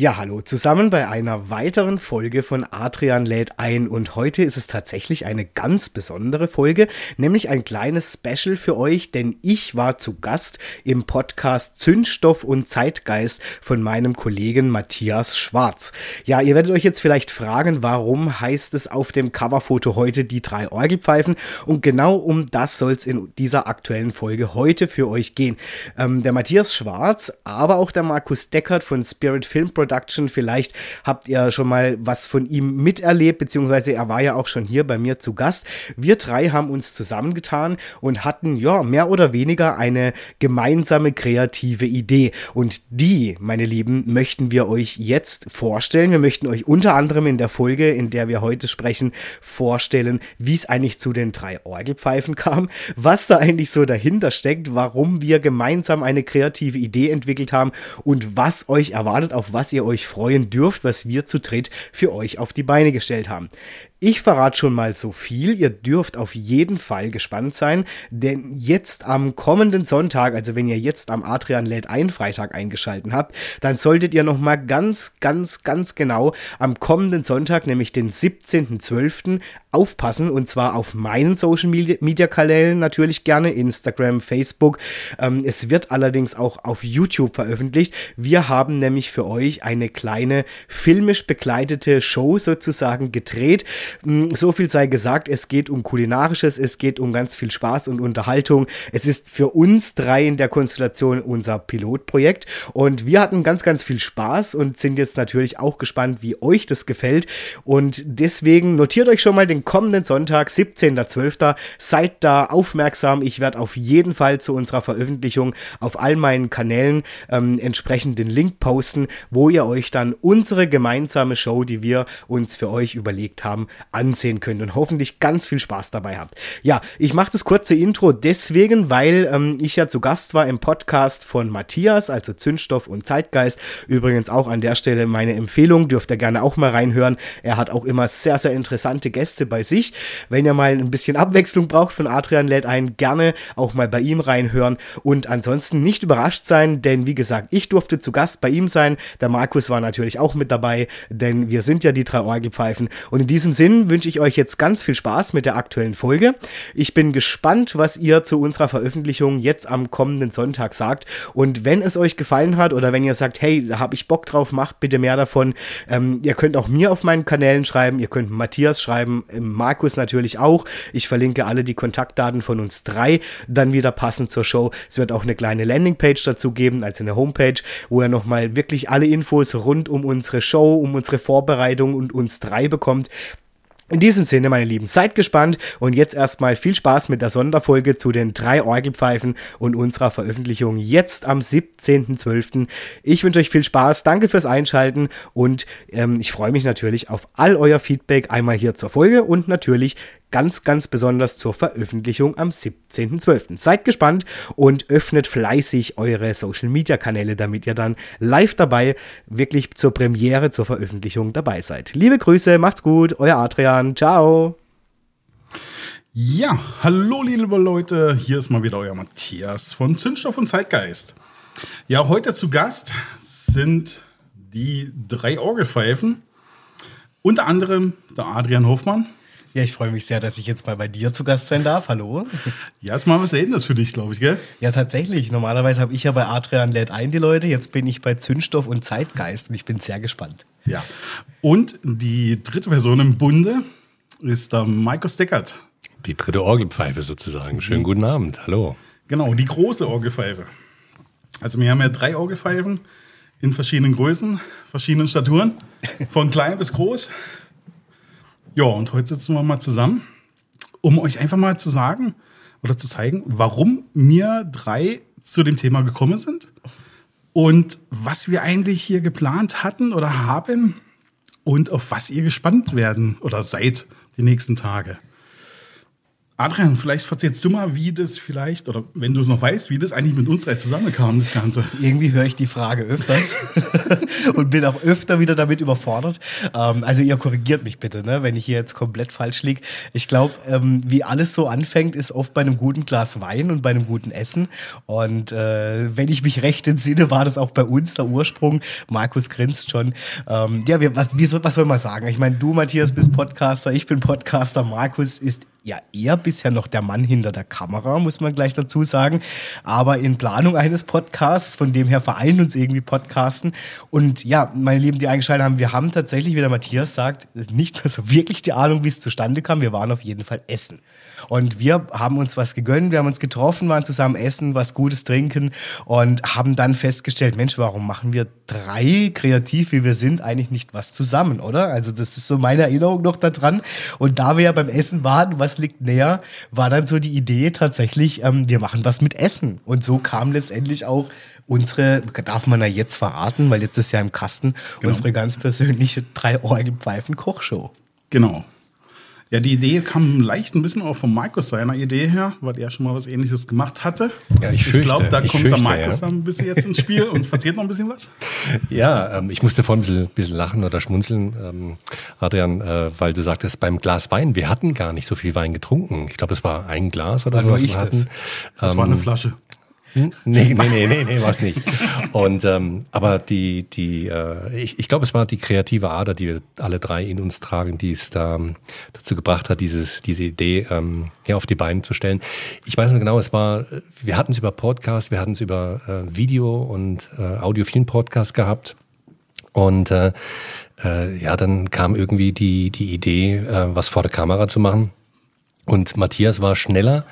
Ja, hallo zusammen bei einer weiteren Folge von Adrian lädt ein und heute ist es tatsächlich eine ganz besondere Folge, nämlich ein kleines Special für euch, denn ich war zu Gast im Podcast Zündstoff und Zeitgeist von meinem Kollegen Matthias Schwarz. Ja, ihr werdet euch jetzt vielleicht fragen, warum heißt es auf dem Coverfoto heute die drei Orgelpfeifen und genau um das soll es in dieser aktuellen Folge heute für euch gehen. Ähm, der Matthias Schwarz, aber auch der Markus Deckert von Spirit Film Production Production. Vielleicht habt ihr schon mal was von ihm miterlebt, beziehungsweise er war ja auch schon hier bei mir zu Gast. Wir drei haben uns zusammengetan und hatten ja mehr oder weniger eine gemeinsame kreative Idee. Und die, meine Lieben, möchten wir euch jetzt vorstellen. Wir möchten euch unter anderem in der Folge, in der wir heute sprechen, vorstellen, wie es eigentlich zu den drei Orgelpfeifen kam, was da eigentlich so dahinter steckt, warum wir gemeinsam eine kreative Idee entwickelt haben und was euch erwartet, auf was ihr ihr euch freuen dürft, was wir zu dritt für euch auf die Beine gestellt haben. Ich verrate schon mal so viel. Ihr dürft auf jeden Fall gespannt sein, denn jetzt am kommenden Sonntag, also wenn ihr jetzt am Adrian lädt ein Freitag eingeschalten habt, dann solltet ihr noch mal ganz, ganz, ganz genau am kommenden Sonntag, nämlich den 17.12. aufpassen und zwar auf meinen Social Media Kanälen natürlich gerne, Instagram, Facebook. Ähm, es wird allerdings auch auf YouTube veröffentlicht. Wir haben nämlich für euch eine kleine filmisch begleitete Show sozusagen gedreht hm, so viel sei gesagt, es geht um kulinarisches, es geht um ganz viel Spaß und Unterhaltung. Es ist für uns drei in der Konstellation unser Pilotprojekt und wir hatten ganz, ganz viel Spaß und sind jetzt natürlich auch gespannt, wie euch das gefällt. Und deswegen notiert euch schon mal den kommenden Sonntag, 17.12. Seid da aufmerksam. Ich werde auf jeden Fall zu unserer Veröffentlichung auf all meinen Kanälen ähm, entsprechend den Link posten, wo ihr euch dann unsere gemeinsame Show, die wir uns für euch überlegt haben, ansehen könnt und hoffentlich ganz viel Spaß dabei habt. Ja, ich mache das kurze Intro deswegen, weil ähm, ich ja zu Gast war im Podcast von Matthias, also Zündstoff und Zeitgeist. Übrigens auch an der Stelle meine Empfehlung, dürft ihr gerne auch mal reinhören. Er hat auch immer sehr, sehr interessante Gäste bei sich. Wenn ihr mal ein bisschen Abwechslung braucht von Adrian lädt ein, gerne auch mal bei ihm reinhören und ansonsten nicht überrascht sein, denn wie gesagt, ich durfte zu Gast bei ihm sein. Der Markus war natürlich auch mit dabei, denn wir sind ja die drei Orgelpfeifen und in diesem Sinn wünsche ich euch jetzt ganz viel Spaß mit der aktuellen Folge. Ich bin gespannt, was ihr zu unserer Veröffentlichung jetzt am kommenden Sonntag sagt. Und wenn es euch gefallen hat oder wenn ihr sagt, hey, da habe ich Bock drauf, macht bitte mehr davon. Ähm, ihr könnt auch mir auf meinen Kanälen schreiben, ihr könnt Matthias schreiben, Markus natürlich auch. Ich verlinke alle die Kontaktdaten von uns drei dann wieder passend zur Show. Es wird auch eine kleine Landingpage dazu geben, also eine Homepage, wo ihr nochmal wirklich alle Infos rund um unsere Show, um unsere Vorbereitung und uns drei bekommt. In diesem Sinne, meine Lieben, seid gespannt und jetzt erstmal viel Spaß mit der Sonderfolge zu den drei Orgelpfeifen und unserer Veröffentlichung jetzt am 17.12. Ich wünsche euch viel Spaß, danke fürs Einschalten und ähm, ich freue mich natürlich auf all euer Feedback einmal hier zur Folge und natürlich ganz, ganz besonders zur Veröffentlichung am 17.12. Seid gespannt und öffnet fleißig eure Social Media Kanäle, damit ihr dann live dabei wirklich zur Premiere, zur Veröffentlichung dabei seid. Liebe Grüße, macht's gut, euer Adrian, ciao. Ja, hallo liebe Leute, hier ist mal wieder euer Matthias von Zündstoff und Zeitgeist. Ja, heute zu Gast sind die drei Orgelpfeifen, unter anderem der Adrian Hofmann. Ja, ich freue mich sehr, dass ich jetzt mal bei dir zu Gast sein darf. Hallo. Ja, ist mal was Seltenes für dich, glaube ich, gell? Ja, tatsächlich. Normalerweise habe ich ja bei Adrian lädt ein die Leute. Jetzt bin ich bei Zündstoff und Zeitgeist und ich bin sehr gespannt. Ja. Und die dritte Person im Bunde ist der Markus Deckert. Die dritte Orgelpfeife sozusagen. Schönen guten Abend. Hallo. Genau, die große Orgelpfeife. Also wir haben ja drei Orgelpfeifen in verschiedenen Größen, verschiedenen Staturen, von klein bis groß. Ja, und heute sitzen wir mal zusammen, um euch einfach mal zu sagen oder zu zeigen, warum wir drei zu dem Thema gekommen sind und was wir eigentlich hier geplant hatten oder haben und auf was ihr gespannt werden oder seid die nächsten Tage. Adrian, vielleicht erzählst du mal, wie das vielleicht, oder wenn du es noch weißt, wie das eigentlich mit uns drei zusammenkam, das Ganze. Irgendwie höre ich die Frage öfters und bin auch öfter wieder damit überfordert. Ähm, also ihr korrigiert mich bitte, ne, wenn ich hier jetzt komplett falsch liege. Ich glaube, ähm, wie alles so anfängt, ist oft bei einem guten Glas Wein und bei einem guten Essen. Und äh, wenn ich mich recht entsinne, war das auch bei uns der Ursprung. Markus grinst schon. Ähm, ja, wir, was, wie was soll man sagen? Ich meine, du, Matthias, bist Podcaster, ich bin Podcaster, Markus ist ja eher bisher noch der Mann hinter der Kamera, muss man gleich dazu sagen. Aber in Planung eines Podcasts, von dem her vereint uns irgendwie Podcasten. Und ja, meine Lieben, die eingeschaltet haben, wir haben tatsächlich, wie der Matthias sagt, nicht mehr so wirklich die Ahnung, wie es zustande kam. Wir waren auf jeden Fall essen. Und wir haben uns was gegönnt, wir haben uns getroffen, waren zusammen essen, was Gutes trinken und haben dann festgestellt, Mensch, warum machen wir drei, kreativ wie wir sind, eigentlich nicht was zusammen, oder? Also das ist so meine Erinnerung noch daran. Und da wir ja beim Essen waren, was liegt näher, war dann so die Idee tatsächlich, ähm, wir machen was mit Essen. Und so kam letztendlich auch unsere, darf man ja jetzt verraten, weil jetzt ist ja im Kasten, genau. unsere ganz persönliche drei Orgelpfeifen Kochshow. Genau. Ja, die Idee kam leicht ein bisschen auch von Markus seiner Idee her, weil er schon mal was ähnliches gemacht hatte. Ja, ich ich glaube, da kommt fürchte, der Markus ja. ein bisschen jetzt ins Spiel und verzählt noch ein bisschen was. Ja, ähm, ich musste vorhin ein bisschen, bisschen lachen oder schmunzeln, ähm, Adrian, äh, weil du sagtest, beim Glas Wein, wir hatten gar nicht so viel Wein getrunken. Ich glaube, es war ein Glas oder so. Ich das. das war eine ähm, Flasche. Hm? Nee, nee, nee, nee, nee, war es nicht. Und ähm, aber die, die, äh, ich, ich glaube, es war die kreative Ader, die wir alle drei in uns tragen, die es da ähm, dazu gebracht hat, dieses, diese Idee ähm, ja, auf die Beine zu stellen. Ich weiß noch genau, es war, wir hatten es über Podcast, wir hatten es über äh, Video und äh, audiophilen Podcast gehabt. Und äh, äh, ja, dann kam irgendwie die, die Idee, äh, was vor der Kamera zu machen. Und Matthias war schneller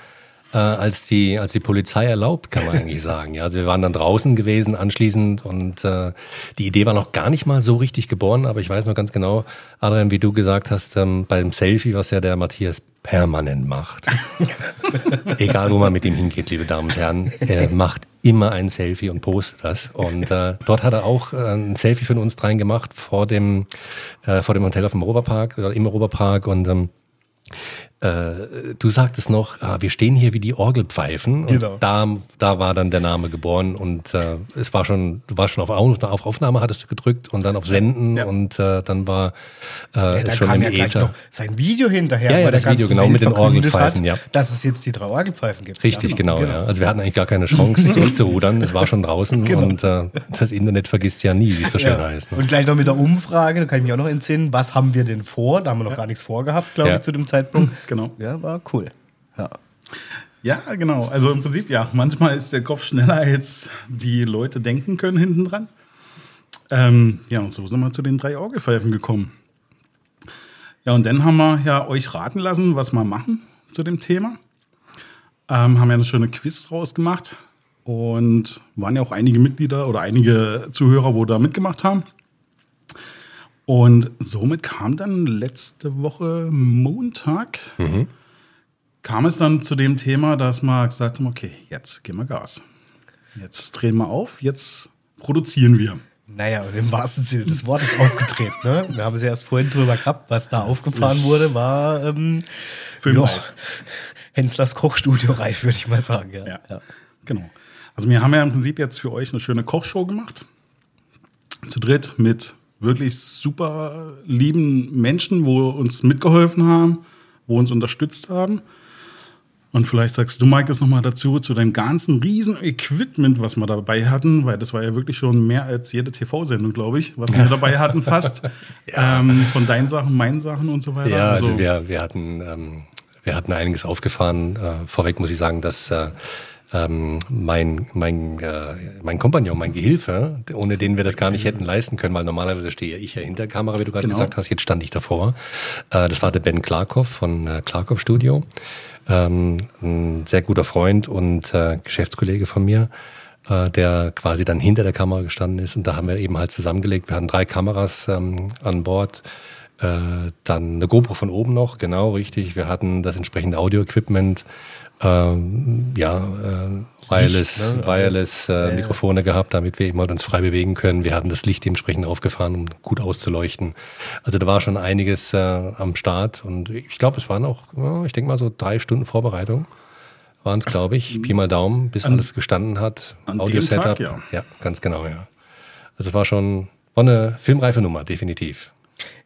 äh, als, die, als die Polizei erlaubt, kann man eigentlich sagen. Ja, also wir waren dann draußen gewesen anschließend und äh, die Idee war noch gar nicht mal so richtig geboren, aber ich weiß noch ganz genau, Adrian, wie du gesagt hast, ähm, beim Selfie, was ja der Matthias permanent macht. Egal, wo man mit ihm hingeht, liebe Damen und Herren, er macht immer ein Selfie und postet das. Und äh, dort hat er auch äh, ein Selfie von uns dreien gemacht vor dem, äh, vor dem Hotel auf dem Roberpark oder im Roberpark und ähm, äh, du sagtest noch, ah, wir stehen hier wie die Orgelpfeifen. Genau. Da, da war dann der Name geboren und äh, es war schon, du warst schon auf, auf Aufnahme, hattest du gedrückt und dann auf Senden ja. und äh, dann war äh, ja, dann schon kam im ja Äther. noch sein Video hinterher, ja, ja, das Video genau mit den Orgelpfeifen, hat, ja. dass es jetzt die drei Orgelpfeifen gibt. Richtig, genau, genau, ja. Also wir hatten eigentlich gar keine Chance zurückzurudern, es war schon draußen genau. und äh, das Internet vergisst ja nie, wie es so schön heißt. Ne? Und gleich noch mit der Umfrage, da kann ich mich auch noch entsinnen, was haben wir denn vor? Da haben wir noch gar nichts vorgehabt, glaube ich, zu dem Zeitpunkt. Genau. Ja, war cool. Ja. Ja, genau. Also im Prinzip, ja, manchmal ist der Kopf schneller, als die Leute denken können hinten dran. Ähm, ja, und so sind wir zu den drei Orgelpfeifen gekommen. Ja, und dann haben wir ja euch raten lassen, was wir machen zu dem Thema. Ähm, haben ja eine schöne Quiz draus gemacht und waren ja auch einige Mitglieder oder einige Zuhörer, wo da mitgemacht haben. Und somit kam dann letzte Woche Montag, mhm. kam es dann zu dem Thema, dass man gesagt haben, okay, jetzt gehen wir Gas. Jetzt drehen wir auf, jetzt produzieren wir. Naja, und im wahrsten Sinne des Wortes aufgetreten. Ne? Wir haben es ja erst vorhin drüber gehabt, was da aufgefahren wurde, war ähm, Filmreif. Henslers Kochstudio reif, würde ich mal sagen. Ja. Ja, ja. Genau. Also wir haben ja im Prinzip jetzt für euch eine schöne Kochshow gemacht. Zu dritt mit wirklich super lieben Menschen, wo uns mitgeholfen haben, wo uns unterstützt haben. Und vielleicht sagst du, Mike, noch mal dazu, zu deinem ganzen riesen Equipment, was wir dabei hatten, weil das war ja wirklich schon mehr als jede TV-Sendung, glaube ich, was wir dabei hatten fast. ja. ähm, von deinen Sachen, meinen Sachen und so weiter. Ja, also, also wir, wir, hatten, ähm, wir hatten einiges aufgefahren. Äh, vorweg muss ich sagen, dass äh, ähm, mein, mein, äh, mein Kompagnon, mein Gehilfe, ohne den wir das gar nicht hätten leisten können, weil normalerweise stehe ich ja hinter der Kamera, wie du gerade genau. gesagt hast, jetzt stand ich davor. Äh, das war der Ben Klarkoff von äh, Klarkoff Studio, ähm, ein sehr guter Freund und äh, Geschäftskollege von mir äh, der quasi dann hinter der Kamera gestanden ist und da haben wir eben halt zusammengelegt. Wir hatten drei Kameras ähm, an Bord Äh, dann eine GoPro von oben noch, genau richtig. Wir hatten das entsprechende Audio-Equipment, ähm, ja, äh, Wireless, Licht, ne? Wireless äh, Mikrofone gehabt, damit wir eben halt uns frei bewegen können. Wir hatten das Licht dementsprechend aufgefahren, um gut auszuleuchten. Also da war schon einiges äh, am Start und ich glaube, es waren auch, ich denke mal so drei Stunden Vorbereitung waren es, glaube ich. Pi mal Daumen, bis alles gestanden hat. an Audio-Setup. Ja. ja, ganz genau, ja. Also es war schon war eine filmreife Nummer, definitiv.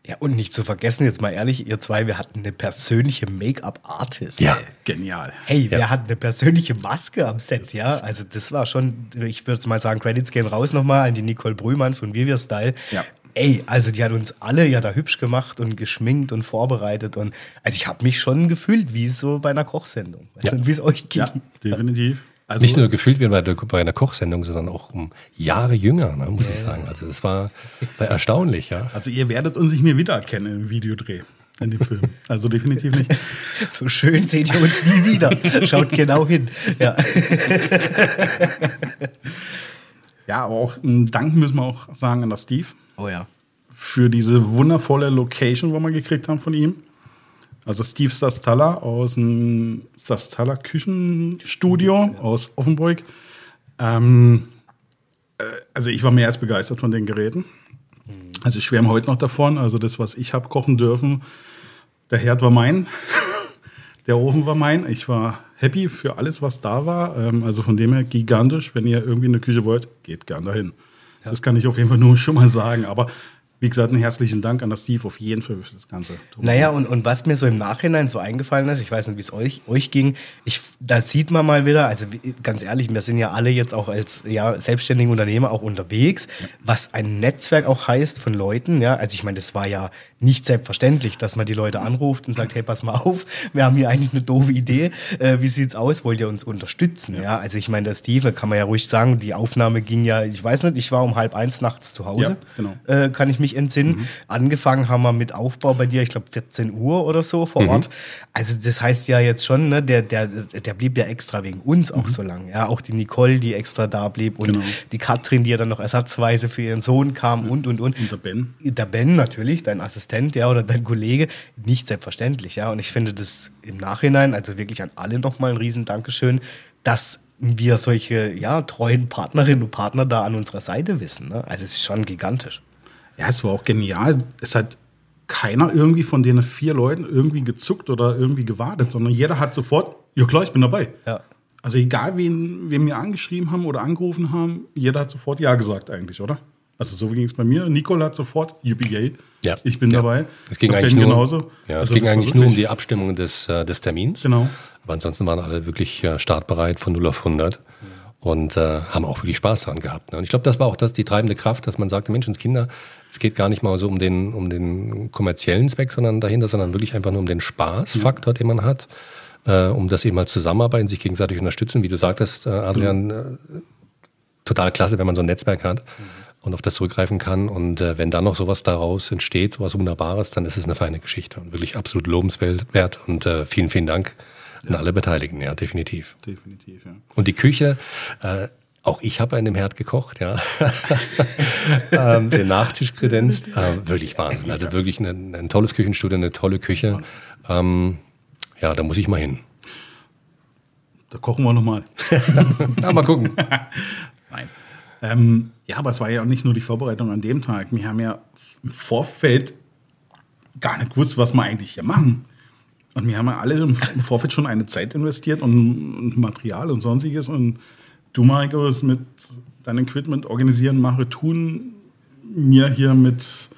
Ja, und nicht zu vergessen, jetzt mal ehrlich, ihr zwei, wir hatten eine persönliche Make-up-Artist. Ja. ey. Genial. Hey, Ja. wir hatten eine persönliche Maske am Set, ja. Also das war schon, ich würde mal sagen, Credits gehen raus nochmal an die Nicole Brühmann von Vivier Style. Ja. Ey, also die hat uns alle ja da hübsch gemacht und geschminkt und vorbereitet und also ich habe mich schon gefühlt wie so bei einer Kochsendung. Weißt Ja. wie es euch ging. Ja, definitiv. Also, Nicht nur gefühlt wie bei, der, bei einer Kochsendung, sondern auch um Jahre jünger, ne, muss ich sagen. Also das war, war erstaunlich, ja. also ihr werdet uns nicht mehr wiedererkennen im Videodreh, in dem Film. Also definitiv nicht. So schön seht ihr uns nie wieder. Schaut genau hin. Ja. Ja, aber auch einen Dank müssen wir auch sagen an das Steve Oh ja. für diese wundervolle Location, wo wir gekriegt haben von ihm. Also Steve Sastalla aus dem Sastalla Küchenstudio aus Offenburg. Ähm, äh, also ich war mehr als begeistert von den Geräten. Also ich schwärme heute noch davon. Also das, was ich habe kochen dürfen, der Herd war mein, der Ofen war mein. Ich war happy für alles, was da war. Ähm, also von dem her gigantisch. Wenn ihr irgendwie eine Küche wollt, geht gern dahin. Das kann ich auf jeden Fall nur schon mal sagen. Aber wie gesagt, einen herzlichen Dank an das Steve auf jeden Fall für das Ganze. Naja, und, und was mir so im Nachhinein so eingefallen ist, ich weiß nicht, wie es euch, euch ging, ich, da sieht man mal wieder, also ganz ehrlich, wir sind ja alle jetzt auch als ja, selbstständige Unternehmer auch unterwegs, was ein Netzwerk auch heißt von Leuten, ja, also ich meine, das war ja nicht selbstverständlich, dass man die Leute anruft und sagt, hey, pass mal auf, wir haben hier eigentlich eine doofe Idee, äh, wie sieht's aus, wollt ihr uns unterstützen, ja, also ich meine, der Steve, kann man ja ruhig sagen, die Aufnahme ging ja, ich weiß nicht, ich war um halb eins nachts zu Hause, Ja, genau. äh, kann ich mich entsinnen. Angefangen haben wir mit Aufbau bei dir, ich glaube 14 Uhr oder so vor Ort. Also das heißt ja jetzt schon, ne, der, der, der blieb ja extra wegen uns auch so lang. Ja, auch die Nicole, die extra da blieb und Genau. die Katrin, die ja dann noch ersatzweise für ihren Sohn kam und und und. Und der Ben. Der Ben natürlich, dein Assistent, ja, oder dein Kollege, nicht selbstverständlich, ja. Und ich finde das im Nachhinein, also wirklich an alle nochmal ein riesen Dankeschön, dass wir solche, ja, treuen Partnerinnen und Partner da an unserer Seite wissen. Ne? Also es ist schon gigantisch. Ja, es war auch genial. Es hat keiner irgendwie von den vier Leuten irgendwie gezuckt oder irgendwie gewartet, sondern jeder hat sofort, ja klar, ich bin dabei. Ja. Also egal, wen wir mir angeschrieben haben oder angerufen haben, jeder hat sofort Ja gesagt eigentlich, oder? Also so ging es bei mir. Nicole hat sofort, yippie Ja. ich bin ja. dabei. Es ging eigentlich nur, genauso. Ja, Also es ging eigentlich nur um die Abstimmung des, äh, des Termins. Genau. Aber ansonsten waren alle wirklich äh, startbereit von 0 auf 100 und äh, haben auch wirklich Spaß daran gehabt. Ne? Und ich glaube, das war auch das die treibende Kraft, dass man sagte, Menschenskinder, es geht gar nicht mal so um den, um den kommerziellen Zweck, sondern dahinter, sondern wirklich einfach nur um den Spaßfaktor, den man hat, äh, um das eben mal zusammenarbeiten, sich gegenseitig unterstützen. Wie du sagtest, äh, Adrian, äh, total klasse, wenn man so ein Netzwerk hat und auf das zurückgreifen kann. Und äh, wenn dann noch sowas daraus entsteht, sowas Wunderbares, dann ist es eine feine Geschichte und wirklich absolut lobenswert. Und äh, vielen, vielen Dank an alle Beteiligten, ja, definitiv. Definitiv, ja. Und die Küche, äh, auch ich habe in dem Herd gekocht, ja. ähm, den Nachtisch kredenzt. Äh, wirklich Wahnsinn. Also wirklich ein, ein tolles Küchenstudio, eine tolle Küche. Ähm, ja, da muss ich mal hin. Da kochen wir nochmal. Ja, mal gucken. Nein. Ähm, ja, aber es war ja auch nicht nur die Vorbereitung an dem Tag. Wir haben ja im Vorfeld gar nicht gewusst, was wir eigentlich hier machen. Und wir haben ja alle im Vorfeld schon eine Zeit investiert und, Material und sonstiges. Und du, Markus, mit deinem Equipment organisieren, mache, tun, mir hier mit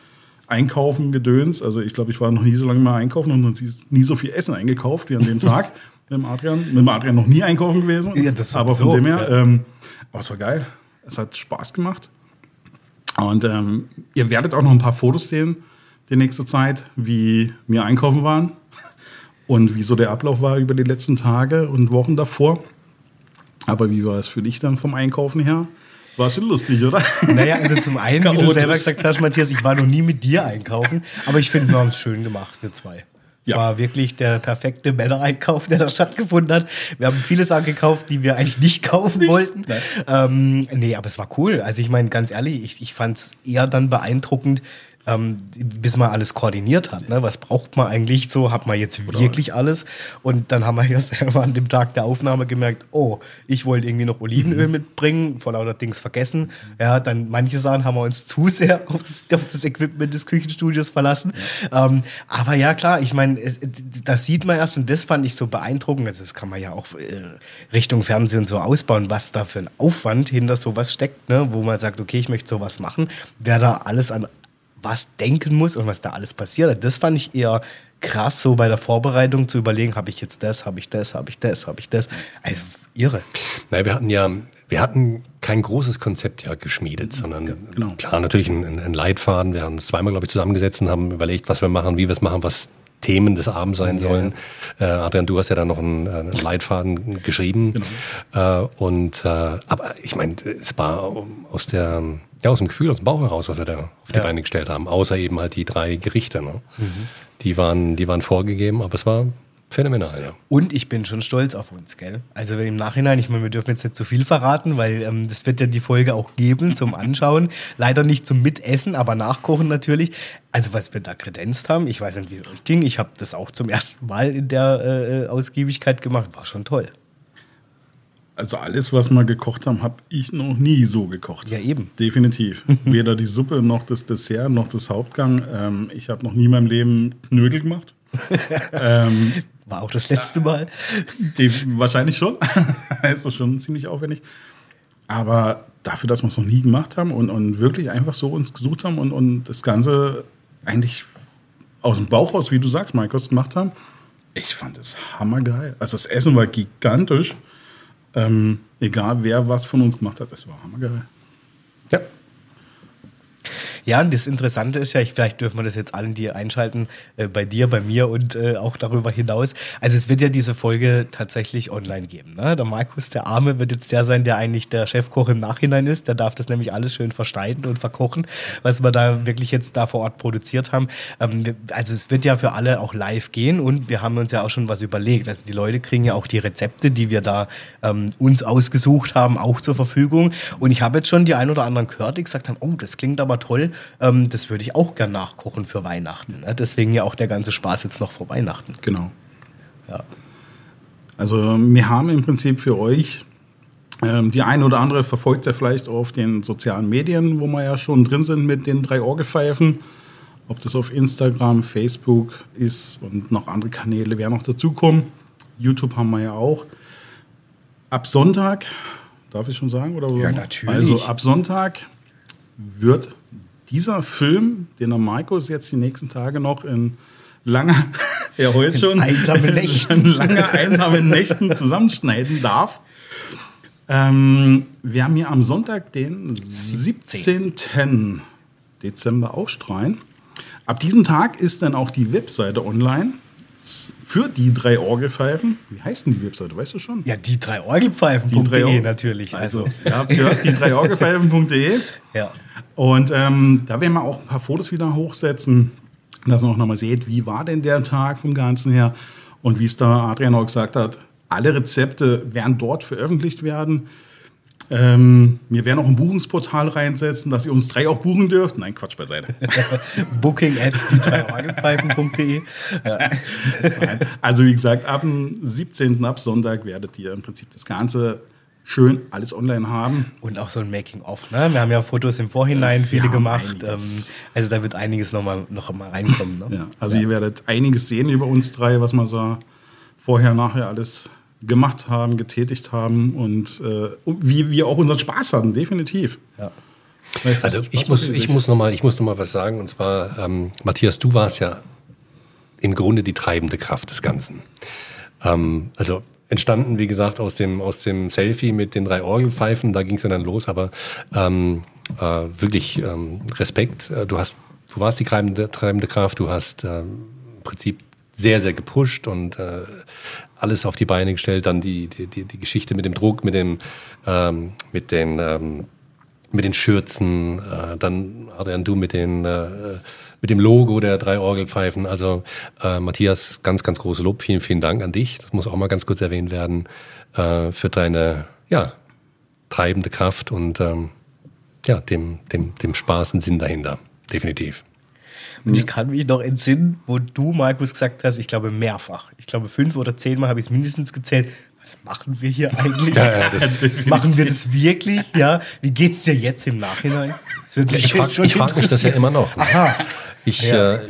Einkaufen gedöns. Also ich glaube, ich war noch nie so lange mal einkaufen und nie so viel Essen eingekauft wie an dem Tag. mit dem Adrian. Mit dem Adrian noch nie einkaufen gewesen. Ja, das aber von dem her, ähm, aber es war geil. Es hat Spaß gemacht. Und ähm, ihr werdet auch noch ein paar Fotos sehen die nächste Zeit, wie wir einkaufen waren und wie so der Ablauf war über die letzten Tage und Wochen davor. Aber wie war es für dich dann vom Einkaufen her? War schon lustig, oder? Naja, also zum einen, wie du selber gesagt hast, Matthias, ich war noch nie mit dir einkaufen, aber ich finde, wir haben es schön gemacht, wir zwei. Ja. War wirklich der perfekte Männereinkauf, der da stattgefunden hat. Wir haben viele Sachen gekauft, die wir eigentlich nicht kaufen wollten. Ähm, nee, aber es war cool. Also ich meine, ganz ehrlich, ich, ich fand es eher dann beeindruckend, ähm, bis man alles koordiniert hat. Ne? Was braucht man eigentlich so? Hat man jetzt wirklich alles? Und dann haben wir erst an dem Tag der Aufnahme gemerkt, oh, ich wollte irgendwie noch Olivenöl mhm. mitbringen, vor lauter Dings vergessen. Ja, dann manche Sachen haben wir uns zu sehr auf das, auf das Equipment des Küchenstudios verlassen. Ja. Ähm, aber ja, klar, ich meine, das sieht man erst und das fand ich so beeindruckend. Also das kann man ja auch äh, Richtung Fernsehen so ausbauen, was da für ein Aufwand hinter sowas steckt, ne? wo man sagt, okay, ich möchte sowas machen. Wer da alles an was denken muss und was da alles passiert. Das fand ich eher krass, so bei der Vorbereitung zu überlegen, habe ich jetzt das, habe ich das, habe ich das, habe ich das. Also irre. Naja, wir hatten ja, wir hatten kein großes Konzept ja geschmiedet, sondern ja, genau. klar, natürlich ein, ein, Leitfaden. Wir haben uns zweimal, glaube ich, zusammengesetzt und haben überlegt, was wir machen, wie wir es machen, was Themen des Abends sein sollen. Ja. Äh, Adrian, du hast ja da noch einen, einen Leitfaden geschrieben. Genau. Äh, und äh, aber ich meine, es war aus der ja, aus dem Gefühl, aus dem Bauch heraus, was wir da auf die ja. Beine gestellt haben. Außer eben halt die drei Gerichte. Ne? Mhm. Die, waren, die waren vorgegeben, aber es war phänomenal, ja. Und ich bin schon stolz auf uns, gell? Also im Nachhinein, ich meine, wir dürfen jetzt nicht zu viel verraten, weil ähm, das wird ja die Folge auch geben zum Anschauen. Leider nicht zum Mitessen, aber nachkochen natürlich. Also was wir da kredenzt haben, ich weiß nicht, wie es euch ging. Ich habe das auch zum ersten Mal in der äh, Ausgiebigkeit gemacht. War schon toll. Also alles, was wir gekocht haben, habe ich noch nie so gekocht. Ja, eben. Definitiv. Weder die Suppe noch das Dessert noch das Hauptgang. Ähm, ich habe noch nie in meinem Leben Knödel gemacht. ähm, War auch das letzte Mal. Die, wahrscheinlich schon. ist doch schon ziemlich aufwendig. Aber dafür, dass wir es noch nie gemacht haben und, und wirklich einfach so uns gesucht haben und, und das Ganze eigentlich aus dem Bauch raus, wie du sagst, Markus, gemacht haben, ich fand es hammergeil. Also das Essen war gigantisch. Ähm, egal wer was von uns gemacht hat, das war hammergeil. Ja. Ja, und das Interessante ist ja, ich, vielleicht dürfen wir das jetzt allen, die einschalten, äh, bei dir, bei mir und äh, auch darüber hinaus. Also es wird ja diese Folge tatsächlich online geben. Ne? Der Markus, der Arme, wird jetzt der sein, der eigentlich der Chefkoch im Nachhinein ist. Der darf das nämlich alles schön versteiden und verkochen, was wir da wirklich jetzt da vor Ort produziert haben. Ähm, also es wird ja für alle auch live gehen und wir haben uns ja auch schon was überlegt. Also die Leute kriegen ja auch die Rezepte, die wir da ähm, uns ausgesucht haben, auch zur Verfügung. Und ich habe jetzt schon die ein oder anderen gehört, die gesagt haben, oh, das klingt aber toll ähm, das würde ich auch gern nachkochen für Weihnachten. Ne? Deswegen ja auch der ganze Spaß jetzt noch vor Weihnachten. Genau. Ja. Also wir haben im Prinzip für euch ähm, die eine oder andere verfolgt ja vielleicht auf den sozialen Medien, wo wir ja schon drin sind mit den drei Orgelpfeifen. Ob das auf Instagram, Facebook ist und noch andere Kanäle werden noch dazukommen. YouTube haben wir ja auch. Ab Sonntag, darf ich schon sagen? Oder ja, natürlich. Also ab Sonntag wird dieser Film, den der Markus jetzt die nächsten Tage noch in langer, er heult schon, einsame Nächten. lange einsame Nächten zusammenschneiden darf. Ähm, wir haben hier am Sonntag, den 17. Dezember ausstrahlen. Ab diesem Tag ist dann auch die Webseite online für die drei Orgelpfeifen. Wie heißt denn die Webseite, weißt du schon? Ja, die drei Orgelpfeifen.de natürlich. Also, ihr habt gehört, die drei Orgelpfeifen.de. ja. Und ähm, da werden wir auch ein paar Fotos wieder hochsetzen, dass ihr auch nochmal seht, wie war denn der Tag vom Ganzen her. Und wie es da Adrian auch gesagt hat, alle Rezepte werden dort veröffentlicht werden. Ähm, wir werden auch ein Buchungsportal reinsetzen, dass ihr uns drei auch buchen dürft. Nein, Quatsch beiseite. Booking at die ja. Also wie gesagt, ab dem 17. ab Sonntag werdet ihr im Prinzip das Ganze schön alles online haben. Und auch so ein Making-of. Ne? Wir haben ja Fotos im Vorhinein viele gemacht. Ähm, also da wird einiges noch mal, noch mal reinkommen. Ne? Ja, also ja. ihr werdet einiges sehen über uns drei, was wir so vorher, nachher alles gemacht haben, getätigt haben und äh, wie wir auch unseren Spaß hatten, definitiv. Ja. Also ich muss, ich muss noch mal, ich muss noch mal was sagen und zwar ähm, Matthias, du warst ja im Grunde die treibende Kraft des Ganzen. Ähm, also entstanden, wie gesagt, aus dem, aus dem Selfie mit den drei Orgelpfeifen. Da ging es ja dann los, aber ähm, äh, wirklich ähm, Respekt. Äh, du, hast, du warst die treibende, treibende Kraft, du hast ähm, im Prinzip sehr, sehr gepusht und äh, alles auf die Beine gestellt. Dann die, die, die, die Geschichte mit dem Druck, mit, dem, ähm, mit den ähm, mit den Schürzen, äh, dann Adrian, du mit den äh, mit dem Logo der drei Orgelpfeifen. Also äh, Matthias, ganz, ganz große Lob. Vielen, vielen Dank an dich. Das muss auch mal ganz kurz erwähnt werden äh, für deine ja treibende Kraft und ähm, ja dem dem dem Spaß und Sinn dahinter. Definitiv. Und ich kann mich noch entsinnen, wo du, Markus, gesagt hast, ich glaube mehrfach, ich glaube fünf oder zehnmal habe ich es mindestens gezählt. Was machen wir hier eigentlich? Ja, ja, machen wir das wirklich? Ja. Wie geht's dir jetzt im Nachhinein? Ich frage frag mich das ja immer noch. Aha. Ich Ja. äh,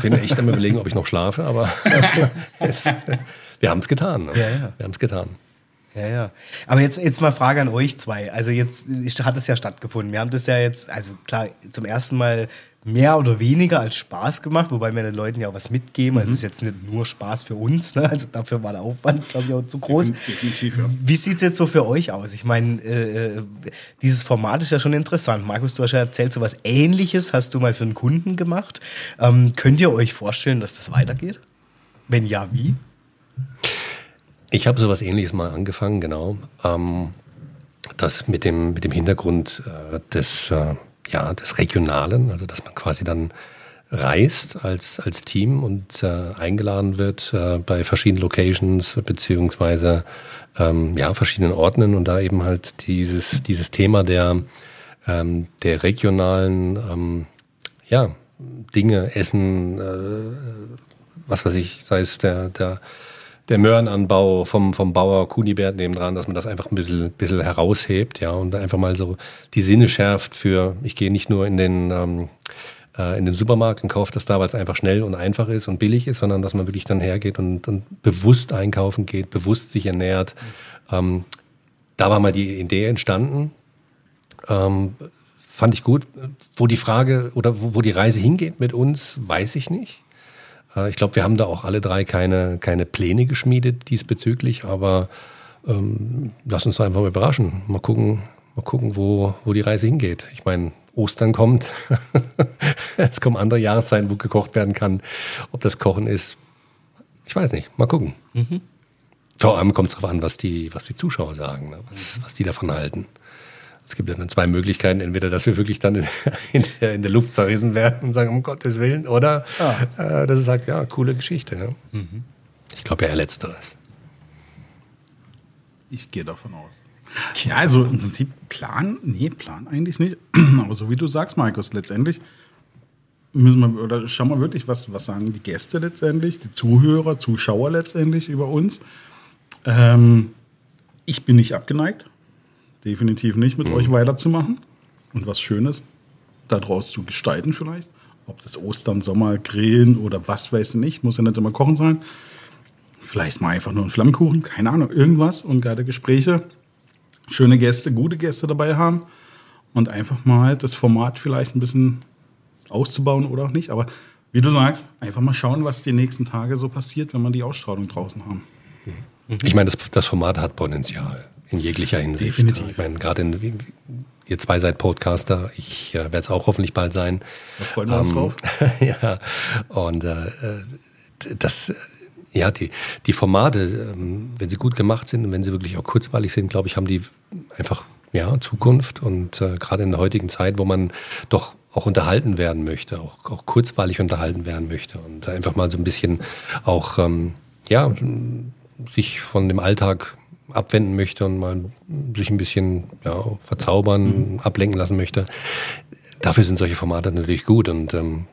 bin echt am überlegen, ob ich noch schlafe, aber es, wir haben es getan. Ne? Wir haben es getan. Ja, ja. Aber jetzt, jetzt mal Frage an euch zwei. Also jetzt hat es ja stattgefunden. Wir haben das ja jetzt, also klar, zum ersten Mal mehr oder weniger als Spaß gemacht, wobei wir den Leuten ja auch was mitgeben. Also es ist jetzt nicht nur Spaß für uns, ne? also dafür war der Aufwand, glaube ich, auch zu groß. Definitiv, ja. Wie sieht es jetzt so für euch aus? Ich meine, äh, äh, dieses Format ist ja schon interessant. Markus, du hast ja erzählt, so was Ähnliches hast du mal für einen Kunden gemacht. Ähm, könnt ihr euch vorstellen, dass das weitergeht? Wenn ja, wie? Ich habe sowas ähnliches mal angefangen, genau. Ähm, das mit dem, mit dem Hintergrund äh, des, äh, ja, des Regionalen, also dass man quasi dann reist als, als Team und äh, eingeladen wird äh, bei verschiedenen Locations beziehungsweise ähm, ja, verschiedenen Orten und da eben halt dieses, dieses Thema der, ähm, der regionalen ähm, ja, Dinge, Essen, äh, was weiß ich, sei es der, der, der Möhrenanbau vom, vom Bauer Kunibert nebendran, dass man das einfach ein bisschen, bisschen heraushebt, ja, und einfach mal so die Sinne schärft für, ich gehe nicht nur in den, ähm, äh, in den Supermarkt und kaufe das da, weil es einfach schnell und einfach ist und billig ist, sondern dass man wirklich dann hergeht und, und bewusst einkaufen geht, bewusst sich ernährt. Ähm, da war mal die Idee entstanden. Ähm, fand ich gut. Wo die Frage oder wo, wo die Reise hingeht mit uns, weiß ich nicht. Äh, Ich glaube, wir haben da auch alle drei keine, keine Pläne geschmiedet diesbezüglich, aber ähm, lass uns einfach mal überraschen. Mal gucken, mal gucken wo, wo die Reise hingeht. Ich meine, Ostern kommt. es kommen andere Jahreszeiten, wo gekocht werden kann. Ob das Kochen ist, ich weiß nicht. Mal gucken. Vor allem kommt es darauf an, was die, was die Zuschauer sagen, ne? was, was die davon halten. Es gibt ja dann zwei Möglichkeiten. Entweder, dass wir wirklich dann in, in, der, in der Luft zerrissen werden und sagen, um Gottes Willen, oder äh, dass es sagt, ja, coole Geschichte. Ja? Ich glaube ja eher Letzteres. Ich gehe davon aus. Ja, also im Prinzip Plan, nee, Plan eigentlich nicht. Aber so wie du sagst, Markus, letztendlich müssen wir, oder schauen wir wirklich, was, was sagen die Gäste letztendlich, die Zuhörer, Zuschauer letztendlich über uns. Ähm, ich bin nicht abgeneigt, definitiv nicht, mit euch weiterzumachen und was Schönes daraus zu gestalten vielleicht. Ob das Ostern, Sommer, Grillen oder was weiß ich nicht, muss ja nicht immer Kochen sein. Vielleicht mal einfach nur ein Flammkuchen, keine Ahnung, irgendwas und geile Gespräche, schöne Gäste, gute Gäste dabei haben und einfach mal das Format vielleicht ein bisschen auszubauen oder auch nicht. Aber wie du sagst, einfach mal schauen, was die nächsten Tage so passiert, wenn wir die Ausstrahlung draußen haben. Ich meine, das, das Format hat Potenzial in jeglicher Hinsicht. Definitiv. Ich meine, gerade in, ihr zwei seid Podcaster, ich äh, werde es auch hoffentlich bald sein. Da freuen wir uns Ähm, drauf. ja, und äh, das, ja, die, die Formate, ähm, wenn sie gut gemacht sind und wenn sie wirklich auch kurzweilig sind, glaube ich, haben die einfach ja, Zukunft. Und äh, gerade in der heutigen Zeit, wo man doch auch unterhalten werden möchte, auch, auch kurzweilig unterhalten werden möchte und einfach mal so ein bisschen auch, ähm, ja, sich von dem Alltag abwenden möchte und mal sich ein bisschen ja, verzaubern, ablenken lassen möchte. Dafür sind solche Formate natürlich gut und ähm,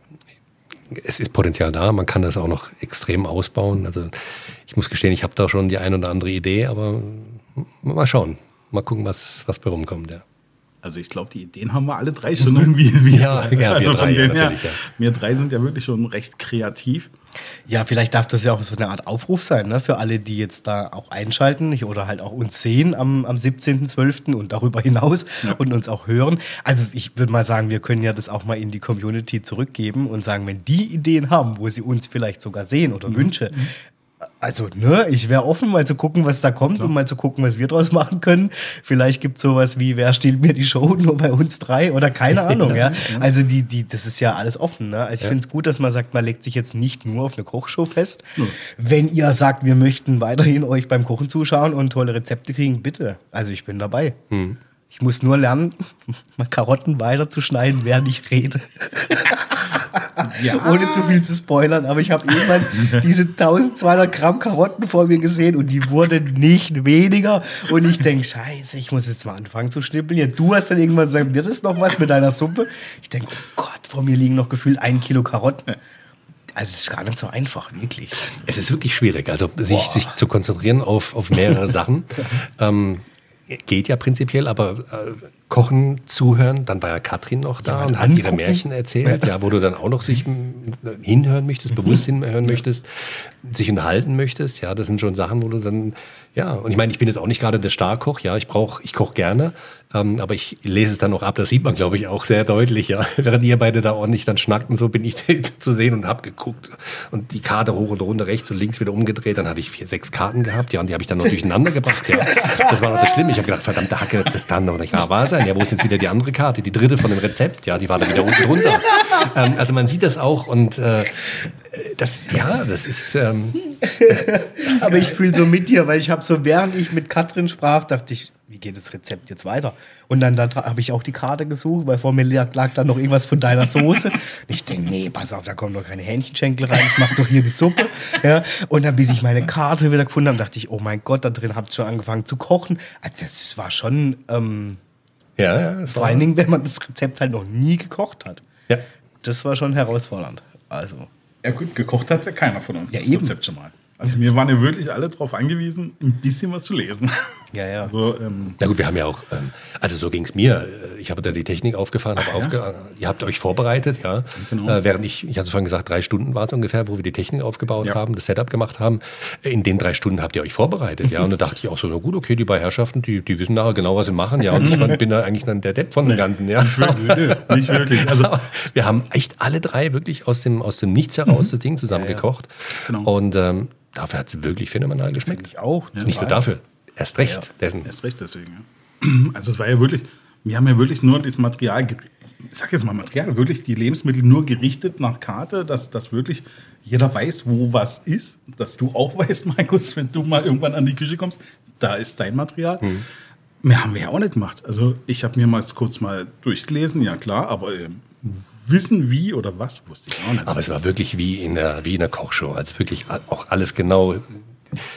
es ist Potenzial da, man kann das auch noch extrem ausbauen. Also ich muss gestehen, ich habe da schon die ein oder andere Idee, aber mal schauen, mal gucken, was, was bei rumkommt. Ja. Also ich glaube, die Ideen haben wir alle drei schon irgendwie. wie Ja, ja, wir also drei, ja, natürlich, ja. Wir drei sind ja wirklich schon recht kreativ. Ja, vielleicht darf das ja auch so eine Art Aufruf sein, ne? für alle, die jetzt da auch einschalten oder halt auch uns sehen am, am 17.12. und darüber hinaus und uns auch hören. Also ich würde mal sagen, wir können ja das auch mal in die Community zurückgeben und sagen, wenn die Ideen haben, wo sie uns vielleicht sogar sehen oder Wünsche, also, ne, ich wäre offen, mal zu gucken, was da kommt und mal zu gucken, was wir draus machen können. Vielleicht gibt es sowas wie, wer stiehlt mir die Show nur bei uns drei oder keine Ahnung, ja. Also, die, die, das ist ja alles offen, ne? Also, ich finde es gut, dass man sagt, man legt sich jetzt nicht nur auf eine Kochshow fest. Wenn ihr sagt, wir möchten weiterhin euch beim Kochen zuschauen und tolle Rezepte kriegen, bitte. Also, ich bin dabei. Ich muss nur lernen, mal Karotten weiter zu schneiden, während ich rede. Ja. Ohne zu viel zu spoilern, aber ich habe irgendwann diese 1200 Gramm Karotten vor mir gesehen und die wurden nicht weniger. Und ich denke, scheiße, ich muss jetzt mal anfangen zu schnippeln. Ja, du hast dann irgendwann gesagt, wird es noch was mit deiner Suppe? Ich denke, oh Gott, vor mir liegen noch gefühlt ein Kilo Karotten. Also es ist gar nicht so einfach, wirklich. Es ist wirklich schwierig, also sich, sich zu konzentrieren auf, auf mehrere Sachen. ähm, geht ja prinzipiell, aber äh, Kochen, zuhören, dann war ja Katrin noch da Ja, und hat ihre. Märchen erzählt, ja, wo du dann auch noch sich hinhören möchtest, bewusst hinhören möchtest, sich unterhalten möchtest, ja, das sind schon Sachen, wo du dann, ja, und ich meine, ich bin jetzt auch nicht gerade der Starkoch, ja, ich brauche, ich koche gerne, ähm, aber ich lese es dann auch ab, das sieht man, glaube ich, auch sehr deutlich, ja, während ihr beide da ordentlich dann schnackten, so bin ich zu sehen und habe geguckt. Und die Karte hoch und runter, rechts und links wieder umgedreht, dann hatte ich vier, sechs Karten gehabt, ja, und die habe ich dann noch durcheinander gebracht, ja, das war noch das Schlimme, ich habe gedacht, verdammte Hacke, das kann doch nicht wahr sein, ja, wo ist jetzt wieder die andere Karte, die dritte von dem Rezept, ja, die war da wieder unten drunter, ähm, also man sieht das auch und äh, das, ja, das ist, ähm, Aber ich fühle so mit dir, weil ich habe so, während ich mit Katrin sprach, dachte ich, wie geht das Rezept jetzt weiter? Und dann, dann habe ich auch die Karte gesucht, weil vor mir lag, lag dann noch irgendwas von deiner Soße. Und ich denke, nee, pass auf, da kommen doch keine Hähnchenschenkel rein, ich mache doch hier die Suppe. Ja, und dann, bis ich meine Karte wieder gefunden habe, dachte ich, oh mein Gott, da drin habt ihr schon angefangen zu kochen. Also das, das war schon, ähm, ja, ja, es vor war, allen Dingen, wenn man das Rezept halt noch nie gekocht hat. ja. Das war schon herausfordernd. Also, Ja gut, gekocht hat ja keiner von uns Ja, das eben. Rezept schon mal. Also wir waren ja wirklich alle darauf angewiesen, ein bisschen was zu lesen. ja, ja. Also ähm, Na gut, wir haben ja auch, ähm, also so ging es mir. Ich habe da die Technik aufgefahren, habe aufge ihr habt euch vorbereitet, ja. Genau. Äh, während ich, ich hatte vorhin gesagt, drei Stunden war es ungefähr, wo wir die Technik aufgebaut Ja. haben, das Setup gemacht haben. In den drei Stunden habt ihr euch vorbereitet, ja. Und da dachte ich auch so, na gut, okay, die beiden Herrschaften, die, die wissen nachher genau, was sie machen, ja. Und ich bin da eigentlich dann der Depp von dem Ganzen, ja. nicht wirklich. nicht wirklich. Also wir haben echt alle drei wirklich aus dem, aus dem Nichts heraus das Ding zusammengekocht. Genau. Und ähm, dafür hat es wirklich phänomenal geschmeckt. ich auch. Nicht nur dafür, erst recht. Dessen. Erst recht deswegen. Ja. Also es war ja wirklich, wir haben ja wirklich nur das Material, ich sag jetzt mal Material, wirklich die Lebensmittel nur gerichtet nach Karte, dass, dass wirklich jeder weiß, wo was ist. Dass du auch weißt, Markus, wenn du mal irgendwann an die Küche kommst, da ist dein Material. Mehr haben wir ja auch nicht gemacht. Also ich habe mir mal kurz mal durchgelesen, ja klar, aber ähm, wissen wie oder was wusste ich auch nicht. Aber es war wirklich wie in der, wie in der Kochshow. Also wirklich auch alles genau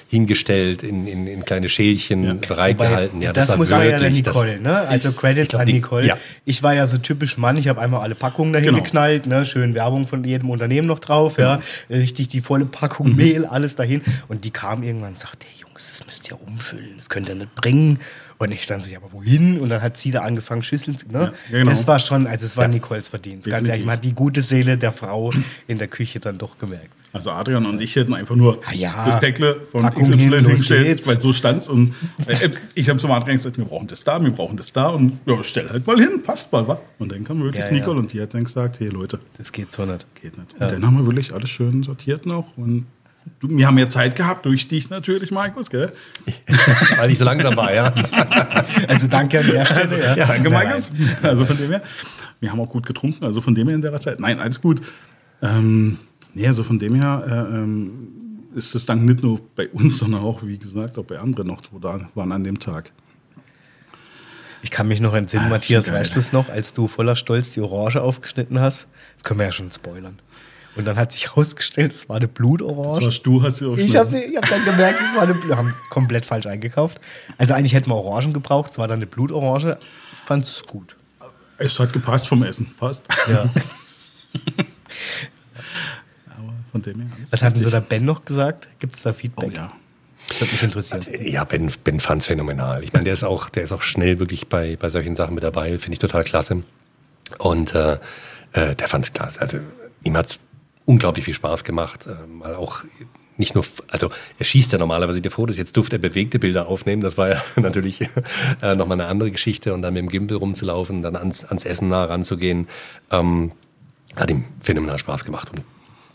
hingestellt, in, in, in kleine Schälchen bereitgehalten. Ja, das, war muss man ja der wirklich- das- Nicole, ne? Also Credits glaub, an die- Nicole. ja. Ich war ja so typisch Mann, ich habe einmal alle Packungen dahin Genau. geknallt, ne? Schön Werbung von jedem Unternehmen noch drauf, ja. Richtig die volle Mhm. Packung Mehl, alles dahin. Und die kam irgendwann und sagte, hey Jungs, das müsst ihr umfüllen, das könnt ihr nicht bringen. Und ich stand sich, aber wohin? Und dann hat sie da angefangen, Schüsseln zu, ne? Ja, genau. Das war schon, also es war Nicoles Verdienst. Ganz ehrlich, man hat die gute Seele der Frau in der Küche dann doch gemerkt. Also Adrian und ich hätten einfach nur Ah ja. das Päckle von Packung XY hin, hingestellt, weil so stand's und äh, ich habe zum Adrian gesagt, wir brauchen das da, wir brauchen das da und ja, stell halt mal hin, passt mal, wa? Und dann kam wirklich Ja, ja. Nicole und die hat dann gesagt, hey Leute, Das geht so nicht. geht nicht. Und dann haben wir wirklich alles schön sortiert noch und du, wir haben ja Zeit gehabt, durch dich natürlich, Markus, gell? Weil ich so langsam war, ja. Also danke an der Stelle. Ja, Ja, danke, Nein, Markus. Also von dem her, wir haben auch gut getrunken, also von dem her in der Zeit. Nein, alles gut. Ähm, nee, also von dem her äh, ähm, ist das dann nicht nur bei uns, sondern auch, wie gesagt, auch bei anderen noch, wo da waren an dem Tag. Ich kann mich noch entsinnen, Ah, Matthias, weißt du es noch, als du voller Stolz die Orange aufgeschnitten hast? Das können wir ja schon spoilern. Und dann hat sich herausgestellt, es war eine Das Blutorange. warst du, hast du auch Ich habe hab dann gemerkt, es war eine Blut. haben komplett falsch eingekauft. Also eigentlich hätten wir Orangen gebraucht, es war dann eine Blutorange. Ich fand es gut. Es hat gepasst vom Essen, passt. Ja. Aber von dem her. alles Was hat denn so der Ben noch gesagt? Gibt es da Oh Feedback? ja. Würde mich interessieren. Ja, Ben, ben fand's phänomenal. Ich meine, der ist auch, der ist auch schnell wirklich bei, bei solchen Sachen mit dabei. Finde ich total klasse. Und äh, äh, der fand's klasse. Also ihm hat's unglaublich viel Spaß gemacht. Äh, mal auch nicht nur, also er schießt ja normalerweise die Fotos, jetzt durfte er bewegte Bilder aufnehmen. Das war ja natürlich äh, nochmal eine andere Geschichte. Und dann mit dem Gimbal rumzulaufen, dann ans, ans Essen nah ranzugehen. Ähm, hat ihm phänomenal Spaß gemacht. Und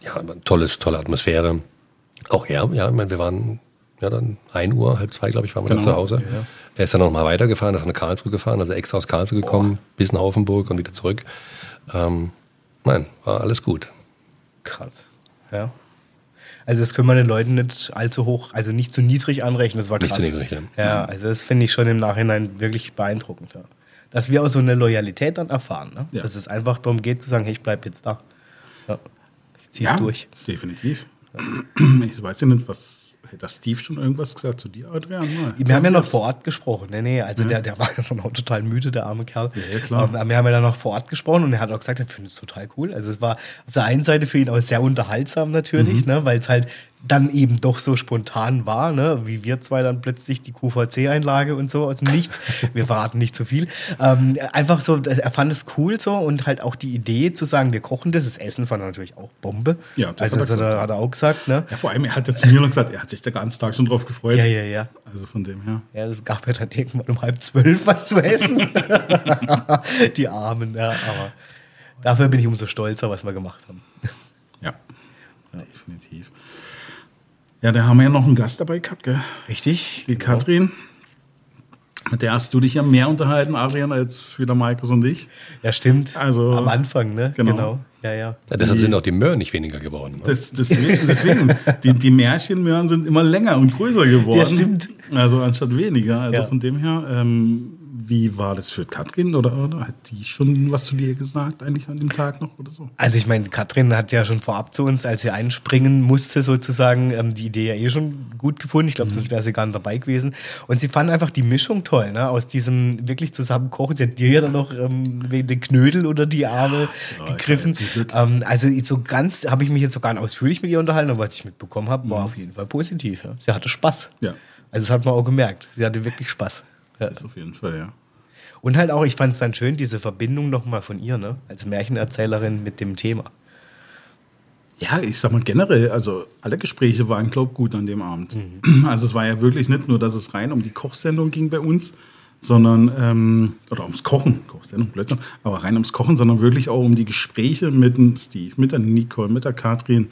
ja, tolles, tolle Atmosphäre. Auch er, ja, ich meine, wir waren ja dann 1 Uhr, halb zwei, glaube ich, waren wir dann Genau, zu Hause. Er ist dann noch mal weitergefahren, ist nach Karlsruhe gefahren, also extra aus Karlsruhe gekommen, bis nach Offenburg und wieder zurück. Ähm, nein, war alles gut. Krass. Ja. Also das können wir den Leuten nicht allzu hoch, also nicht zu niedrig anrechnen. Das war Nicht krass. zu niedrig, ja. ja, also das finde ich schon im Nachhinein wirklich beeindruckend. Ja. Dass wir auch so eine Loyalität dann erfahren. Ne? Ja. Dass es einfach darum geht zu sagen, hey, ich bleib jetzt da. Ja. Ich zieh's durch. definitiv. Ich weiß ja nicht, was Hätte Steve schon irgendwas gesagt zu dir, Adrian? Mal. Wir haben ja noch vor Ort gesprochen. Nee, nee, also ja. der, der war ja schon auch total müde, der arme Kerl. Ja, klar. Aber wir haben ja dann noch vor Ort gesprochen und er hat auch gesagt, er findet es total cool. Also es war auf der einen Seite für ihn auch sehr unterhaltsam natürlich, mhm. ne, weil es halt dann eben doch so spontan war, ne? wie wir zwei dann plötzlich die QVC-Einlage und so aus dem Nichts. Wir verraten nicht zu so viel. Ähm, einfach so, er fand es cool so und halt auch die Idee zu sagen, wir kochen das. Das Essen fand er natürlich auch Bombe. Ja, das also, hat, er, hat er auch gesagt. Ne? Ja, vor allem, er hat ja zu mir noch gesagt, er hat sich den ganzen Tag schon drauf gefreut. Ja, ja, ja. Also von dem her. Ja, es gab ja dann irgendwann um halb zwölf was zu essen. die Armen, ja, aber dafür bin ich umso stolzer, was wir gemacht haben. Ja, ja. definitiv. Ja, da haben wir ja noch einen Gast dabei gehabt, gell? Richtig. Die genau. Katrin. Mit der hast du dich ja mehr unterhalten, Adrian, als wieder Markus und ich. Ja, stimmt. Also, Am Anfang, ne? Genau. genau. Ja, ja. ja deshalb die, sind auch die Möhren nicht weniger geworden. Ne? Das, deswegen, deswegen die, die Märchenmöhren sind immer länger und größer geworden. Ja, stimmt. Also anstatt weniger. Also ja. von dem her, ähm, wie war das für Katrin oder, oder, hat die schon was zu dir gesagt eigentlich an dem Tag noch oder so? Also ich meine, Katrin hat ja schon vorab zu uns, als sie einspringen musste sozusagen, ähm, die Idee ja eh schon gut gefunden. Ich glaube, mhm. sonst wäre sie gar nicht dabei gewesen. Und sie fand einfach die Mischung toll, ne? aus diesem wirklich zusammen kochen. Sie hat dir ja dann noch ähm, den Knödel oder die Arme ja, gegriffen. Ähm, also so ganz habe ich mich jetzt sogar ausführlich mit ihr unterhalten und was ich mitbekommen habe, war mhm. auf jeden Fall positiv. Ja. Sie hatte Spaß. Ja. Also das hat man auch gemerkt. Sie hatte wirklich Spaß. Das auf jeden Fall, ja. Und halt auch, ich fand es dann schön, diese Verbindung nochmal von ihr, ne? als Märchenerzählerin mit dem Thema. Ja, ich sag mal generell, also alle Gespräche waren, glaube ich, gut an dem Abend. Mhm. Also es war ja wirklich nicht nur, dass es rein um die Kochsendung ging bei uns, sondern, ähm, oder ums Kochen, Kochsendung, Blödsinn, aber rein ums Kochen, sondern wirklich auch um die Gespräche mit dem Steve, mit der Nicole, mit der Katrin.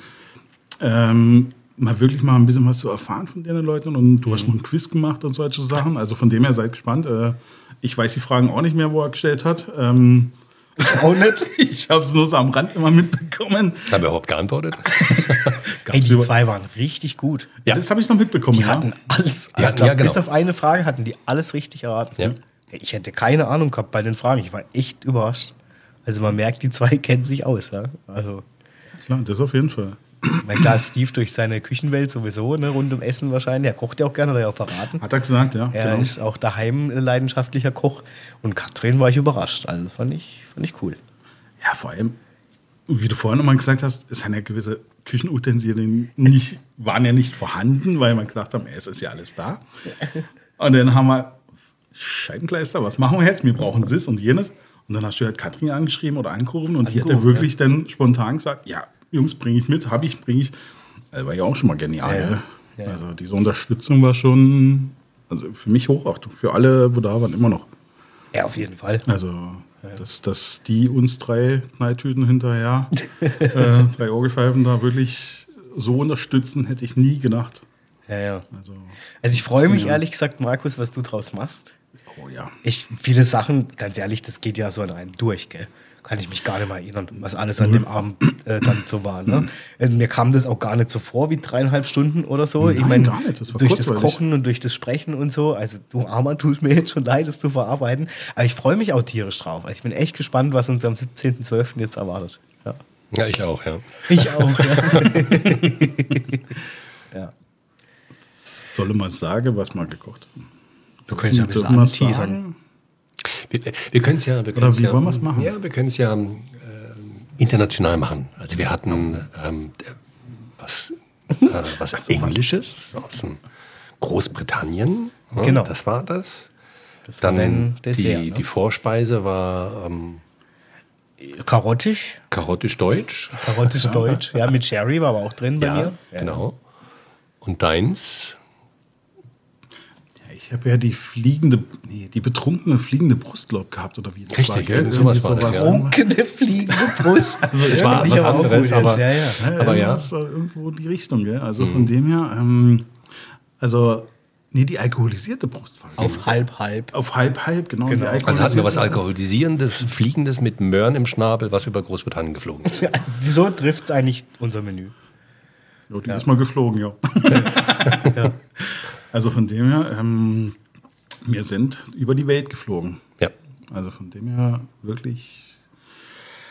Ähm, mal wirklich mal ein bisschen was zu erfahren von den Leuten und du mhm. hast noch ein Quiz gemacht und solche Sachen. Also von dem her seid gespannt. Äh, ich weiß die Fragen auch nicht mehr, wo er gestellt hat. Ähm, auch nicht. Ich habe es nur so am Rand immer mitbekommen. Haben wir überhaupt geantwortet? Ey, die zwei waren richtig gut. Ja, das habe ich noch mitbekommen. Die hatten alles. Die hatten, ja, genau. Bis auf eine Frage hatten die alles richtig erraten. Ja. Ich hätte keine Ahnung gehabt bei den Fragen. Ich war echt überrascht. Also man merkt, die zwei kennen sich aus. Ja? Also. Klar, das auf jeden Fall. Weil klar, Steve durch seine Küchenwelt sowieso, ne, rund um Essen wahrscheinlich. Er kocht ja auch gerne, oder ja auch verraten. Hat er gesagt, ja. Er genau. ist auch daheim leidenschaftlicher Koch. Und Katrin war ich überrascht. Also fand ich, fand ich cool. Ja, vor allem, wie du vorhin nochmal gesagt hast, es sind ja gewisse Küchenutensilien nicht, waren ja nicht vorhanden, weil man gedacht haben, es ist ja alles da. Und dann haben wir Scheibenkleister, was machen wir jetzt? Wir brauchen das und jenes. Und dann hast du halt Katrin angeschrieben oder angerufen und angerufen, die hat ja wirklich ja. dann spontan gesagt, ja, Jungs, bringe ich mit, habe ich, bringe ich. Das war ja auch schon mal genial. Ja, ja. Also diese Unterstützung war schon, also für mich Hochachtung, für alle, wo da waren, immer noch. Ja, auf jeden Fall. Also, dass, dass die uns drei Knalltüten hinterher, äh, drei Orgelpfeifen da wirklich so unterstützen, hätte ich nie gedacht. Ja, ja. Also, also ich freue mich ehrlich gesagt, Markus, was du draus machst. Oh ja. Ich, viele Sachen, ganz ehrlich, das geht ja so an einem durch, gell? Kann ich mich gar nicht mehr erinnern, was alles an dem Abend äh, dann so war. Ne? Äh, mir kam das auch gar nicht so vor wie dreieinhalb Stunden oder so. Nein, ich mein, gar nicht. Das durch das Kochen und durch das Sprechen und so. Also du Armer, tut mir jetzt schon leid, das zu verarbeiten. Aber ich freue mich auch tierisch drauf. Also ich bin echt gespannt, was uns am 17.12. jetzt erwartet. Ja. ja, ich auch, ja. Ich auch, ja. ja. Soll ich mal sagen, was wir gekocht haben? Du könntest ja ein bisschen anteasern. Wir, wir können es ja, wir Oder wie ja, wollen wir es machen? Ja, wir können es ja äh, international machen. Also wir hatten ähm, was, äh, was Englisches aus Großbritannien. Ja, genau. Das war das. das Dann war Dessert, die, ne? die Vorspeise war ähm, Karottisch. Karottisch Deutsch. Karottisch Deutsch. Ja, mit Sherry war aber auch drin bei ja, mir. Genau. Und deins? Ich habe ja die fliegende, nee, die betrunkene fliegende Brustlaub gehabt oder wie das Richtig, war, gell? Sowas war das, ja. Betrunkene fliegende Brust. also es war was anderes, aber, ja, ja. aber ja. Das ist irgendwo die Richtung, gell? Also mhm. von dem her, ähm, also Nee, die alkoholisierte Brust war Auf halb, halb. Auf halb, halb, genau. genau. Also hatten wir was Alkoholisierendes, Fliegendes mit Möhren im Schnabel, was über Großbritannien geflogen ist. so trifft es eigentlich unser Menü. Ja, die ja. ist mal geflogen, ja. ja. Also von dem her, ähm, wir sind über die Welt geflogen. Ja. Also von dem her wirklich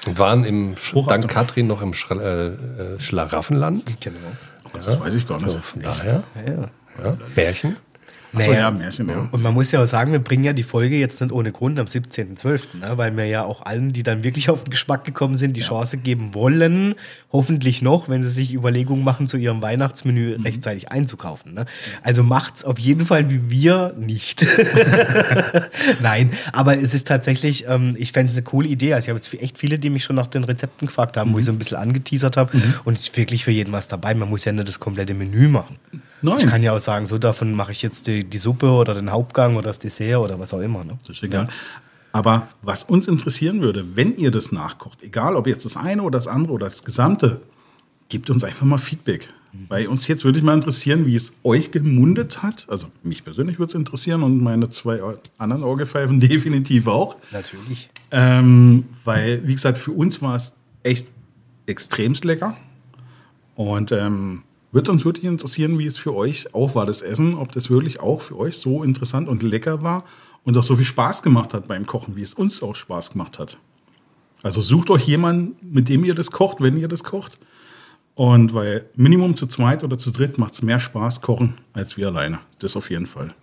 Und waren im Hochachtung. dank Katrin noch im Schra äh, äh, Schlaraffenland. Genau. Das weiß ich gar nicht. So, von daher. Ja. Märchen. Naja. ja, Märchen, ja. Und man muss ja auch sagen, wir bringen ja die Folge jetzt nicht ohne Grund am 17.12., ne? weil wir ja auch allen, die dann wirklich auf den Geschmack gekommen sind, die Chance geben wollen, hoffentlich noch, wenn sie sich Überlegungen machen, zu ihrem Weihnachtsmenü rechtzeitig einzukaufen. Ne? Also macht's auf jeden Fall wie wir nicht. Nein, aber es ist tatsächlich, ähm, ich fände es eine coole Idee. Also ich habe jetzt echt viele, die mich schon nach den Rezepten gefragt haben, wo ich so ein bisschen angeteasert habe. Und es ist wirklich für jeden was dabei. Man muss ja nicht das komplette Menü machen. Nein. Ich kann ja auch sagen, so davon mache ich jetzt die, die Suppe oder den Hauptgang oder das Dessert oder was auch immer. Ne? Das ist egal. Aber was uns interessieren würde, wenn ihr das nachkocht, egal ob jetzt das eine oder das andere oder das Gesamte, gebt uns einfach mal Feedback. Weil uns jetzt würde ich mal interessieren, wie es euch gemundet hat. Also mich persönlich würde es interessieren und meine zwei anderen Orgelpfeifen definitiv auch. Natürlich. Ähm, weil, wie gesagt, für uns war es echt extremst lecker. Und ähm, wird uns wirklich interessieren, wie es für euch auch war, das Essen, ob das wirklich auch für euch so interessant und lecker war und auch so viel Spaß gemacht hat beim Kochen, wie es uns auch Spaß gemacht hat. Also sucht euch jemanden, mit dem ihr das kocht, wenn ihr das kocht. Und weil Minimum zu zweit oder zu dritt macht es mehr Spaß kochen als wir alleine. Das auf jeden Fall.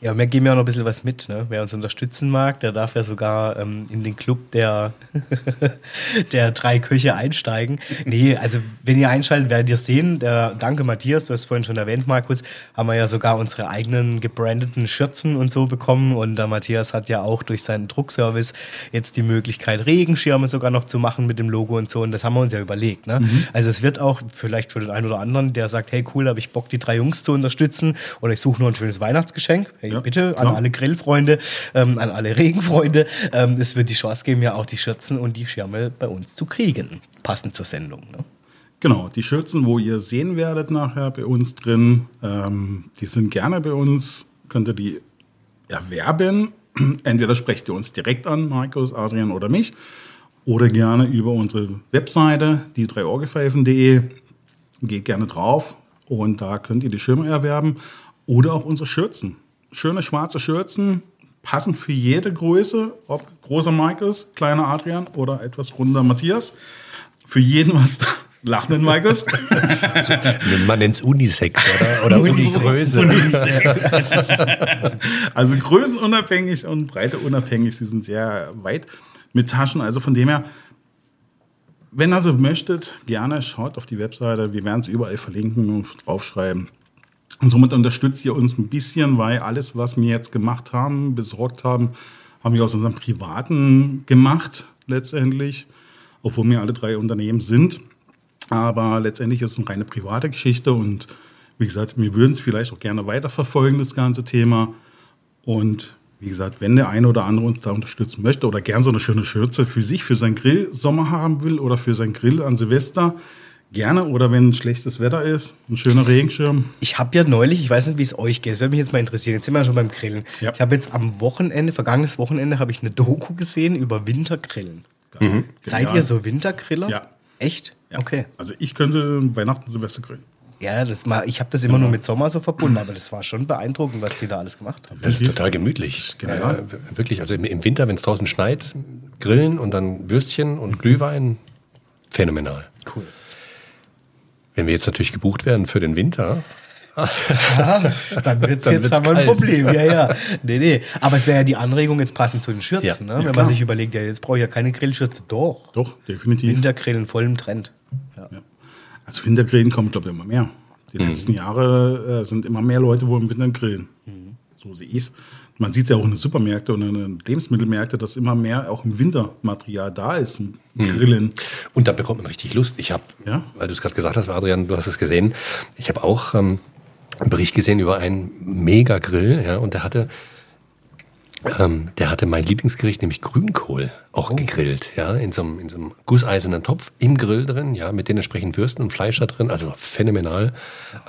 Ja, wir geben ja auch noch ein bisschen was mit. Ne? Wer uns unterstützen mag, der darf ja sogar ähm, in den Club der, der drei Köche einsteigen. Nee, also wenn ihr einschaltet, werdet ihr sehen. Der, danke Matthias, du hast vorhin schon erwähnt, Markus, haben wir ja sogar unsere eigenen gebrandeten Schürzen und so bekommen. Und der Matthias hat ja auch durch seinen Druckservice jetzt die Möglichkeit, Regenschirme sogar noch zu machen mit dem Logo und so. Und das haben wir uns ja überlegt. Ne? Also es wird auch vielleicht für den einen oder anderen, der sagt, hey cool, habe ich Bock, die drei Jungs zu unterstützen oder ich suche nur ein schönes Weihnachtsgeschenk. Hey, Ja, bitte an klar. alle Grillfreunde, ähm, an alle Regenfreunde. Ähm, es wird die Chance geben, ja auch die Schürzen und die Schirme bei uns zu kriegen. Passend zur Sendung. Ne? Genau, die Schürzen, wo ihr sehen werdet nachher bei uns drin, ähm, die sind gerne bei uns. Könnt ihr die erwerben. Entweder sprecht ihr uns direkt an, Markus, Adrian oder mich, oder gerne über unsere Webseite, die 3orgepfeifen.de. Geht gerne drauf und da könnt ihr die Schirme erwerben oder auch unsere Schürzen. Schöne schwarze Schürzen, passen für jede Größe, ob großer Markus, kleiner Adrian oder etwas runder Matthias. Für jeden was da. Lachenden Markus. Man nennt es Unisex oder, oder Unigröße. Also größenunabhängig und breiteunabhängig. Sie sind sehr weit mit Taschen. Also von dem her, wenn ihr so möchtet, gerne schaut auf die Webseite. Wir werden es überall verlinken und draufschreiben. Und somit unterstützt ihr uns ein bisschen, weil alles, was wir jetzt gemacht haben, besorgt haben, haben wir aus unserem Privaten gemacht, letztendlich. Obwohl wir alle drei Unternehmen sind. Aber letztendlich ist es eine reine private Geschichte und wie gesagt, wir würden es vielleicht auch gerne weiterverfolgen, das ganze Thema. Und wie gesagt, wenn der eine oder andere uns da unterstützen möchte oder gern so eine schöne Schürze für sich, für seinen Grill Sommer haben will oder für seinen Grill an Silvester, gerne. Oder wenn schlechtes Wetter ist, ein schöner Regenschirm. Ich habe ja neulich, ich weiß nicht, wie es euch geht, das würde mich jetzt mal interessieren. Jetzt sind wir ja schon beim Grillen. Ja. Ich habe jetzt am Wochenende, vergangenes Wochenende, habe ich eine Doku gesehen über Wintergrillen. Seid Genial. ihr so Wintergriller? Ja. Echt? Ja. Okay. Also ich könnte Weihnachten, Silvester grillen. Ja, das mal, ich habe das immer nur mit Sommer so verbunden, aber das war schon beeindruckend, was die da alles gemacht haben. Das ist total gemütlich. genial. Äh, wirklich, also im, im Winter, wenn es draußen schneit, grillen und dann Würstchen und Glühwein, phänomenal. Cool. Wenn wir jetzt natürlich gebucht werden für den Winter, Dann wird es Dann jetzt wird's haben wir ein. Problem. Ja, ja. Nee, nee. Aber es wäre ja die Anregung jetzt passend zu den Schürzen, Ja. ne? Ja, wenn klar. man sich überlegt, ja, jetzt brauche ich ja keine Grillschürze. Doch. Doch, definitiv. Wintergrill in vollem Trend. Ja. Ja. Also Wintergrillen kommt, glaube ich, immer mehr. Die letzten Jahre äh, sind immer mehr Leute, wo im Winter grillen. So sehe ich es. Man sieht ja auch in den Supermärkten und in den Lebensmittelmärkten, dass immer mehr auch im Wintermaterial da ist, zum Grillen. Und da bekommt man richtig Lust. Ich habe, Ja. weil du es gerade gesagt hast, Adrian, du hast es gesehen, ich habe auch ähm, einen Bericht gesehen über einen Mega-Grill, ja, und der hatte, ähm, der hatte mein Lieblingsgericht, nämlich Grünkohl, auch gegrillt, ja, in so, einem, in so einem gusseisernen Topf im Grill drin, ja, mit den entsprechenden Würsten und Fleisch da drin, also phänomenal,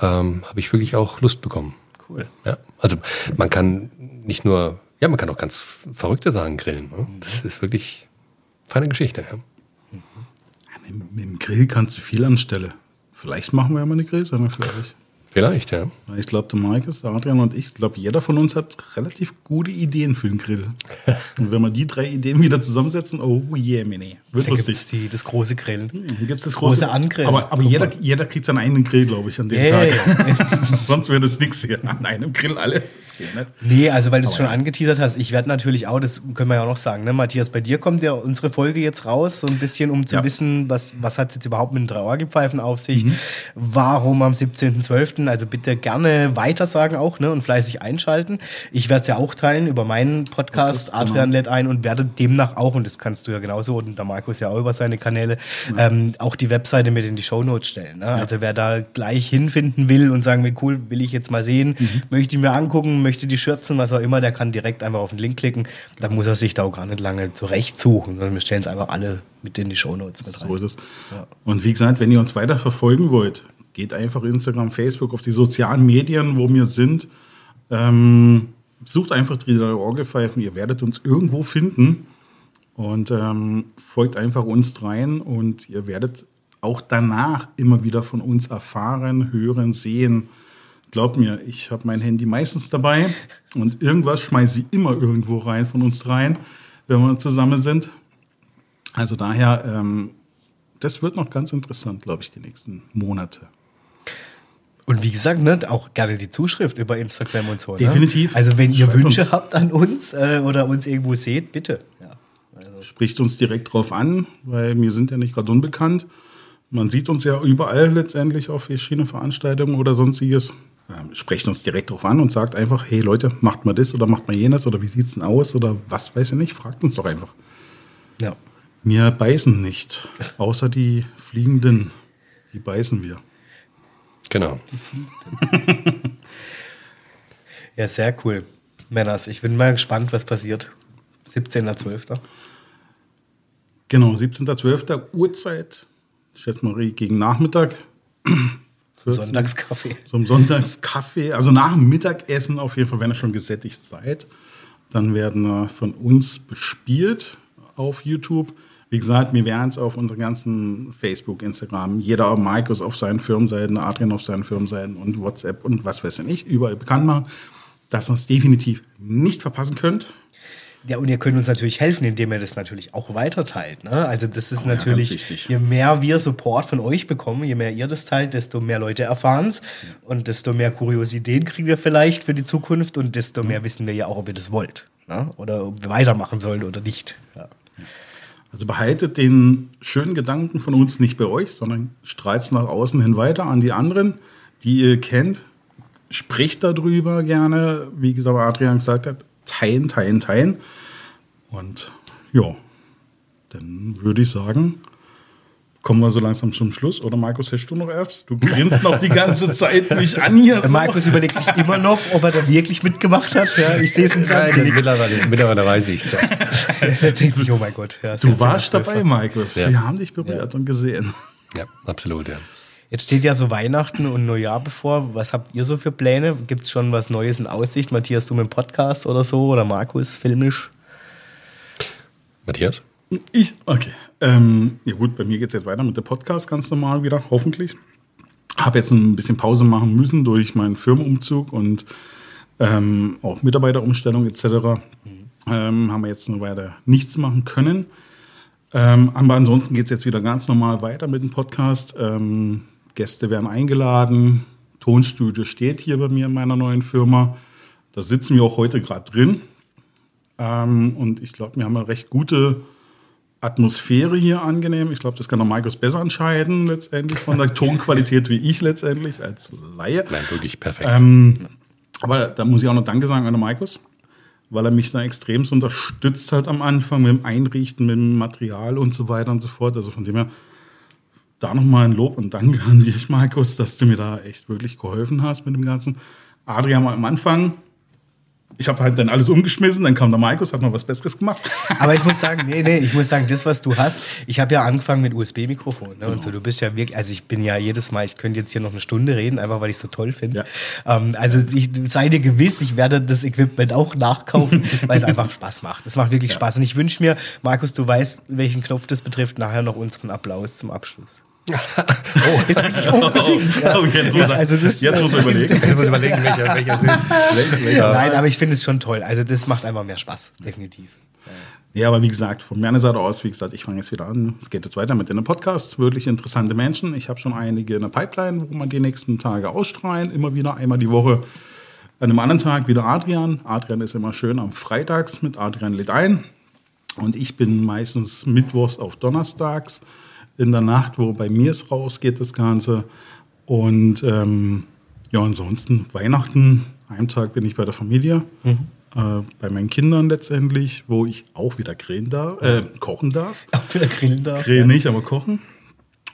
ähm, habe ich wirklich auch Lust bekommen. Cool. Ja, also man kann nicht nur, ja, man kann auch ganz verrückte Sachen grillen. Ne? Das ist wirklich feine Geschichte. Ja. Mit, mit dem Grill kannst du viel anstellen. Vielleicht machen wir ja mal eine Grillsendung für euch. Vielleicht, ja. Ich glaube, der Markus, der Adrian und ich, ich glaube, jeder von uns hat relativ gute Ideen für den Grill. und wenn wir die drei Ideen wieder zusammensetzen, oh yeah, mini. Wird da lustig. Gibt's das große Grillen. Hm, gibt es das große, große Angrillen. Aber, aber jeder, jeder kriegt seinen eigenen Grill, glaube ich, an dem yeah, Tag. Sonst wäre das nichts hier. An einem Grill alle. Das geht nicht. Nee, also weil du es schon angeteasert hast, ich werde natürlich auch, das können wir ja auch noch sagen, ne? Matthias, bei dir kommt ja unsere Folge jetzt raus, so ein bisschen, um zu ja. wissen, was, was hat es jetzt überhaupt mit den drei Orgelpfeifen auf sich, mhm. warum am 17.12., also bitte gerne weitersagen auch ne, und fleißig einschalten. Ich werde es ja auch teilen über meinen Podcast genau. Adrian lädt ein und werde demnach auch, und das kannst du ja genauso, und der Markus ja auch über seine Kanäle, ja. ähm, auch die Webseite mit in die Shownotes stellen. Ne? Ja. Also wer da gleich hinfinden will und sagen will, cool, will ich jetzt mal sehen, mhm. möchte ich mir angucken, möchte die schürzen, was auch immer, der kann direkt einfach auf den Link klicken. Da muss er sich da auch gar nicht lange zurechtsuchen, sondern wir stellen es einfach alle mit in die Shownotes mit rein. So ist es. Ja. Und wie gesagt, wenn ihr uns weiter verfolgen wollt, geht einfach Instagram, Facebook, auf die sozialen Medien, wo wir sind. Ähm, sucht einfach die drei Orgelpfeifen, ihr werdet uns irgendwo finden und ähm, folgt einfach uns rein und ihr werdet auch danach immer wieder von uns erfahren, hören, sehen. Glaubt mir, ich habe mein Handy meistens dabei und irgendwas schmeiße ich immer irgendwo rein von uns rein, wenn wir zusammen sind. Also daher, ähm, das wird noch ganz interessant, glaube ich, die nächsten Monate. Und wie gesagt, ne, auch gerne die Zuschrift über Instagram und so. Ne? Definitiv. Also wenn ihr Schreibt Wünsche uns. habt an uns äh, oder uns irgendwo seht, bitte. Spricht uns direkt drauf an, weil wir sind ja nicht gerade unbekannt. Man sieht uns ja überall letztendlich auf verschiedenen Veranstaltungen oder sonstiges. Ähm, sprecht uns direkt drauf an und sagt einfach, hey Leute, macht mal das oder macht mal jenes oder wie sieht's denn aus oder was weiß ich nicht. Fragt uns doch einfach. Ja. Wir beißen nicht, außer die Fliegenden. Die beißen wir. Genau. ja, sehr cool. Männers, ich bin mal gespannt, was passiert. 17.12. Genau, 17.12. Uhrzeit. Ich schätze mal gegen Nachmittag. Zum Sonntagskaffee. Zum Sonntagskaffee. Also nach dem Mittagessen auf jeden Fall, wenn ihr schon gesättigt seid. Dann werden wir von uns bespielt auf YouTube. Wie gesagt, wir werden es auf unseren ganzen Facebook, Instagram, jeder Markus auf seinen Firmenseiten, Adrian auf seinen Firmenseiten und WhatsApp und was weiß ich, überall bekannt machen, dass ihr es definitiv nicht verpassen könnt. Ja, und ihr könnt uns natürlich helfen, indem ihr das natürlich auch weiterteilt. Ne? Also das ist oh, natürlich, ja, je mehr wir Support von euch bekommen, je mehr ihr das teilt, desto mehr Leute erfahren es und desto mehr Kuriositäten kriegen wir vielleicht für die Zukunft und desto mehr wissen wir ja auch, ob ihr das wollt. Ne? Oder ob wir weitermachen sollen oder nicht. Ja. Also behaltet den schönen Gedanken von uns nicht bei euch, sondern strahlt es nach außen hin weiter an die anderen, die ihr kennt. Spricht darüber gerne, wie Adrian gesagt hat, teilen, teilen, teilen. Und ja, dann würde ich sagen, Kommen wir so langsam zum Schluss. Oder Markus, hast du noch Apps? Du grinst noch die ganze Zeit mich an hier. So. Markus überlegt sich immer noch, ob er da wirklich mitgemacht hat. Ja, ich sehe es in seinem Blick. Mittlerweile, mittlerweile weiß ich es. Ja. er denkt sich, oh mein Gott. Ja, du warst dabei, Markus. Ja. Wir haben dich berührt und gesehen. Ja, absolut, ja. Jetzt steht ja so Weihnachten und Neujahr bevor. Was habt ihr so für Pläne? Gibt es schon was Neues in Aussicht? Matthias, du mit dem Podcast oder so? Oder Markus, filmisch? Matthias? Ich, okay. Ähm, ja gut, bei mir geht es jetzt weiter mit dem Podcast ganz normal wieder, hoffentlich. Habe jetzt ein bisschen Pause machen müssen durch meinen Firmenumzug und ähm, auch Mitarbeiterumstellung etc. Mhm. Ähm, haben wir jetzt noch weiter nichts machen können. Ähm, aber ansonsten geht es jetzt wieder ganz normal weiter mit dem Podcast. Ähm, Gäste werden eingeladen. Tonstudio steht hier bei mir in meiner neuen Firma. Da sitzen wir auch heute gerade drin. Ähm, und ich glaube, wir haben eine recht gute Atmosphäre hier angenehm. Ich glaube, das kann der Markus besser entscheiden, letztendlich von der Tonqualität wie ich letztendlich als Laie. Nein, wirklich perfekt. Ähm, aber da muss ich auch noch Danke sagen an den Markus, weil er mich da extrem unterstützt hat am Anfang mit dem Einrichten, mit dem Material und so weiter und so fort. Also von dem her da nochmal ein Lob und Dank an dich, Markus, dass du mir da echt wirklich geholfen hast mit dem Ganzen. Adrian am Anfang ich habe halt dann alles umgeschmissen, dann kam der Markus, hat noch was Besseres gemacht. Aber ich muss sagen, nee, nee, ich muss sagen, das, was du hast, ich habe ja angefangen mit USB-Mikrofon. Ne? Genau. Und so, du bist ja wirklich, also ich bin ja jedes Mal, ich könnte jetzt hier noch eine Stunde reden, einfach weil ich es so toll finde. Ja. Ähm, also ich, sei dir gewiss, ich werde das Equipment auch nachkaufen, weil es einfach Spaß macht. Es macht wirklich ja. Spaß. Und ich wünsche mir, Markus, du weißt, welchen Knopf das betrifft, nachher noch unseren Applaus zum Abschluss. Oh, ist wirklich unbedingt. Ja. Oh, jetzt muss er, also das, jetzt muss er überlegen. Ich muss überlegen, welcher, welcher es ist. Nein, aber ich finde es schon toll. Also das macht einfach mehr Spaß, definitiv. Ja, aber wie gesagt, von meiner Seite aus, wie gesagt, ich fange jetzt wieder an. Es geht jetzt weiter mit dem Podcast. Wirklich interessante Menschen. Ich habe schon einige in der Pipeline, wo man die nächsten Tage ausstrahlen. Immer wieder einmal die Woche. An einem anderen Tag wieder Adrian. Adrian ist immer schön am Freitags mit Adrian lädt ein. Und ich bin meistens mittwochs auf Donnerstags in der Nacht, wo bei mir es rausgeht, das Ganze. Und ähm, ja, ansonsten Weihnachten, einen Tag bin ich bei der Familie, mhm. äh, bei meinen Kindern letztendlich, wo ich auch wieder grillen darf, äh, kochen darf. Auch wieder grillen darf. Grillen ja. nicht, aber kochen.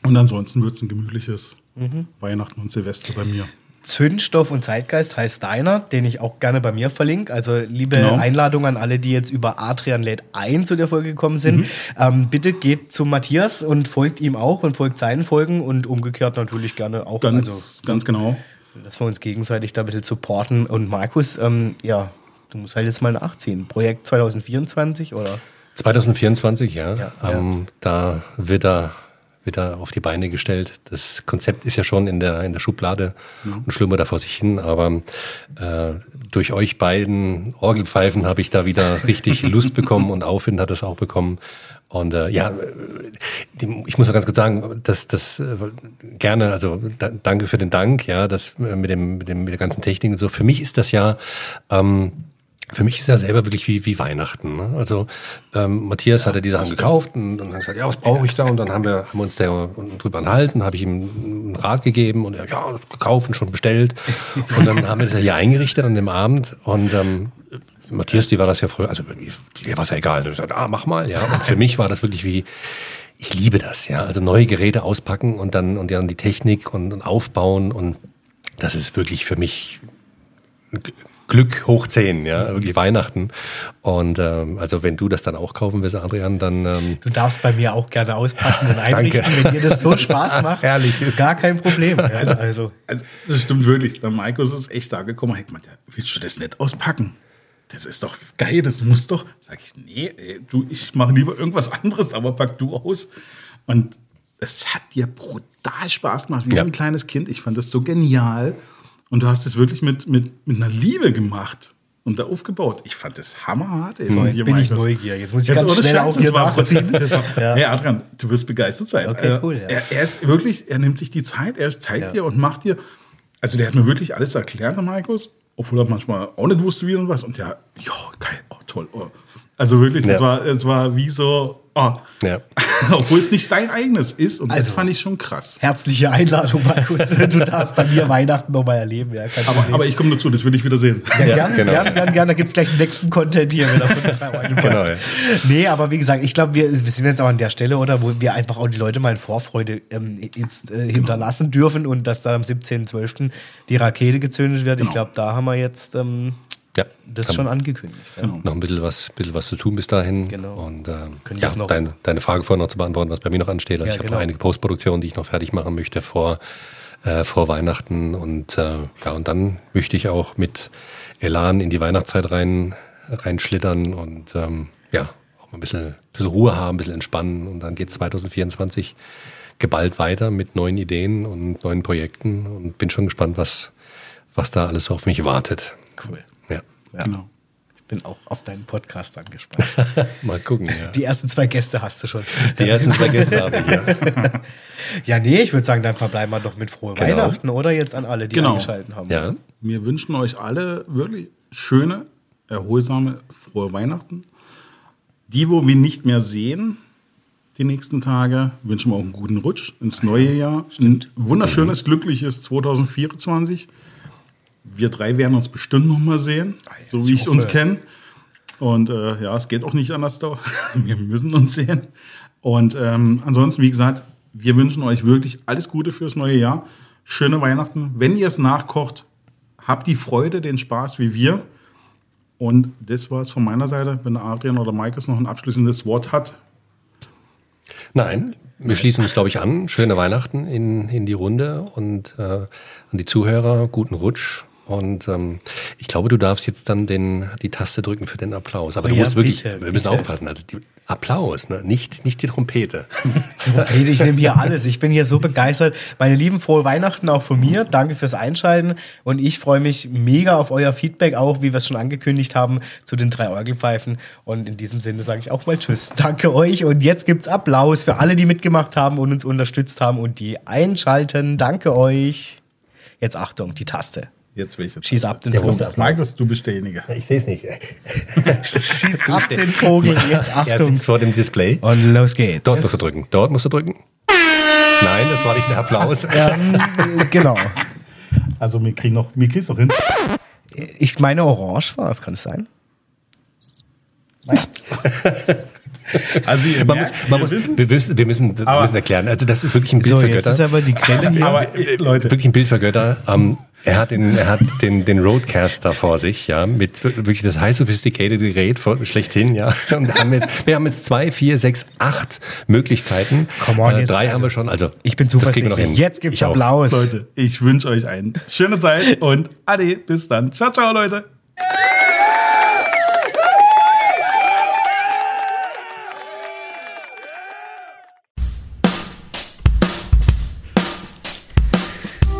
Und ansonsten wird es ein gemütliches mhm. Weihnachten und Silvester bei mir. Zündstoff und Zeitgeist heißt deiner, den ich auch gerne bei mir verlinke. Also liebe genau. Einladung an alle, die jetzt über Adrian lädt ein zu der Folge gekommen sind. Mhm. Ähm, bitte geht zu Matthias und folgt ihm auch und folgt seinen Folgen und umgekehrt natürlich gerne auch. Ganz, also, ganz genau. Dass wir uns gegenseitig da ein bisschen supporten. Und Markus, ähm, ja, du musst halt jetzt mal nachziehen. Projekt 2024 oder? 2024, ja. ja, ähm, ja. Da wird er wieder auf die Beine gestellt. Das Konzept ist ja schon in der, in der Schublade mhm. und schlummert da vor sich hin. Aber äh, durch euch beiden Orgelpfeifen habe ich da wieder richtig Lust bekommen und Aufwind hat das auch bekommen. Und äh, ja, ich muss noch ganz kurz sagen, dass das äh, gerne, also da, danke für den Dank, ja, das äh, mit dem, mit dem mit der ganzen Technik und so. Für mich ist das ja ähm, für mich ist ja selber wirklich wie, wie Weihnachten. Ne? Also ähm, Matthias ja, hatte die Sachen gekauft und, und dann gesagt, ja, was brauche ich da? Und dann haben wir, haben wir uns da drüber enthalten, habe ich ihm einen Rat gegeben und er, ja, gekauft und schon bestellt. Und dann haben wir das ja hier eingerichtet an dem Abend und ähm, Matthias, die war das ja voll, also dir war es ja egal. Er sagt, ah, mach mal, ja. Und für mich war das wirklich wie, ich liebe das, ja. Also neue Geräte auspacken und dann und dann die Technik und, und aufbauen und das ist wirklich für mich Glück hoch 10, ja, wirklich Weihnachten. Und ähm, also wenn du das dann auch kaufen willst, Adrian, dann... Ähm, du darfst bei mir auch gerne auspacken und einrichten, wenn dir das so Spaß macht. Herrlich. Ist gar kein Problem. Also, also. also, das stimmt wirklich. Der Maiko ist echt da gekommen. Ich meinte, willst du das nicht auspacken? Das ist doch geil, das muss doch. Sag ich, nee, ey, du, ich mache lieber irgendwas anderes, aber pack du aus. Und es hat dir brutal Spaß gemacht, wie ja. ein kleines Kind. Ich fand das so genial. Und du hast es wirklich mit, mit, mit einer Liebe gemacht und da aufgebaut. Ich fand das hammerhart. Ey. So, jetzt bin ich neugierig. Jetzt muss ich ganz schnell auf hier nachziehen. ja. Hey Adrian, du wirst begeistert sein. Okay, cool, ja. er, er, ist wirklich, er nimmt sich die Zeit, er zeigt ja. dir und macht dir. Also der hat mir wirklich alles erklärt, der Markus, obwohl er manchmal auch nicht wusste, wie und was. Und ja, ja, geil, oh, toll. Oh. Also wirklich, es, war, es war wie so, Oh. Ja. Obwohl es nicht dein eigenes ist. Und also, das fand ich schon krass. Herzliche Einladung, Markus. Du darfst bei mir Weihnachten nochmal erleben. Ja, aber, aber, ich komme dazu, das will ich wieder sehen. Ja, ja gerne, genau. gerne, gerne, gerne. Da gibt es gleich den nächsten Content hier. Wenn er drei genau, ja. Nee, aber wie gesagt, ich glaube, wir, wir, sind jetzt auch an der Stelle, oder, wo wir einfach auch die Leute mal in Vorfreude ähm, jetzt, äh, genau. hinterlassen dürfen und dass dann am 17.12. die Rakete gezündet wird. Genau. Ich glaube, da haben wir jetzt ähm, ja, das ist schon angekündigt. Ja. Noch ein bisschen was, bisschen was zu tun bis dahin. Genau. Und ähm, ja, deine, deine Frage vorhin noch zu beantworten, was bei mir noch ansteht. Also ja, ich habe genau. noch einige Postproduktionen, die ich noch fertig machen möchte vor, äh, vor Weihnachten. Und äh, ja, und dann möchte ich auch mit Elan in die Weihnachtszeit rein, reinschlittern und ähm, ja, auch ein bisschen, bisschen Ruhe haben, ein bisschen entspannen. Und dann geht 2024 geballt weiter mit neuen Ideen und neuen Projekten und bin schon gespannt, was, was da alles auf mich wartet. Cool. Ja. Genau. Ich bin auch auf deinen Podcast angespannt. Mal gucken, ja. Die ersten zwei Gäste hast du schon. Die ersten zwei Gäste habe ich, ja. ja, nee, ich würde sagen, dann verbleiben wir doch mit frohe genau. Weihnachten, oder? Jetzt an alle, die genau. eingeschaltet haben. Ja. Wir wünschen euch alle wirklich schöne, erholsame, frohe Weihnachten. Die, wo wir nicht mehr sehen, die nächsten Tage, wünschen wir auch einen guten Rutsch ins neue Jahr. Stimmt. Ein wunderschönes, glückliches 2024 wir drei werden uns bestimmt noch mal sehen, so wie ich, ich uns kenne. Und äh, ja, es geht auch nicht anders da. wir müssen uns sehen. Und ähm, ansonsten, wie gesagt, wir wünschen euch wirklich alles Gute fürs neue Jahr. Schöne Weihnachten. Wenn ihr es nachkocht, habt die Freude, den Spaß wie wir. Und das war es von meiner Seite. Wenn Adrian oder Maikes noch ein abschließendes Wort hat. Nein, wir schließen uns, glaube ich, an. Schöne Weihnachten in, in die Runde und äh, an die Zuhörer. Guten Rutsch und ähm, ich glaube, du darfst jetzt dann den, die Taste drücken für den Applaus. Aber oh, du musst ja, wirklich, bitte, wir müssen bitte. aufpassen. Also die Applaus, ne? nicht, nicht die Trompete. Trompete, ich nehme hier alles. Ich bin hier so begeistert. Meine lieben, frohe Weihnachten auch von mir. Danke fürs Einschalten. Und ich freue mich mega auf euer Feedback, auch wie wir es schon angekündigt haben, zu den drei Orgelpfeifen. Und in diesem Sinne sage ich auch mal Tschüss. Danke euch. Und jetzt gibt's Applaus für alle, die mitgemacht haben und uns unterstützt haben und die einschalten. Danke euch. Jetzt Achtung, die Taste. Jetzt will ich jetzt. Schieß ab den Der Vogel. muss- Markus, du bist derjenige. Ich sehe es nicht. Schieß ab den Vogel. Jetzt Er Achtung. sitzt vor dem Display. Und los geht's. Dort musst du drücken. Dort musst du drücken. Nein, das war nicht der Applaus. Ähm, genau. Also, wir kriegen noch, wir kriegen noch hin. Ich meine, orange war es, kann es sein? Also, ihr Man merkt, muss, man wir muss, wir müssen, wir müssen, wir müssen erklären. Also das ist wirklich ein Bild So, für jetzt ist Götter. aber die hier. aber, äh, Leute, Wirklich ein Bild für Götter. Ähm, er hat den, er hat den, den Roadcaster vor sich, ja, mit wirklich das high sophisticated Gerät vor, schlechthin, ja. Und haben jetzt, wir haben jetzt zwei, vier, sechs, acht Möglichkeiten. Come on, äh, jetzt, drei also, haben wir schon. Also Ich bin das kriegen wir noch zuversichtlich. hin. Jetzt gibt's Ich auch. Applaus. Leute, ich wünsche euch eine schöne Zeit und ade, bis dann. Ciao, ciao, Leute.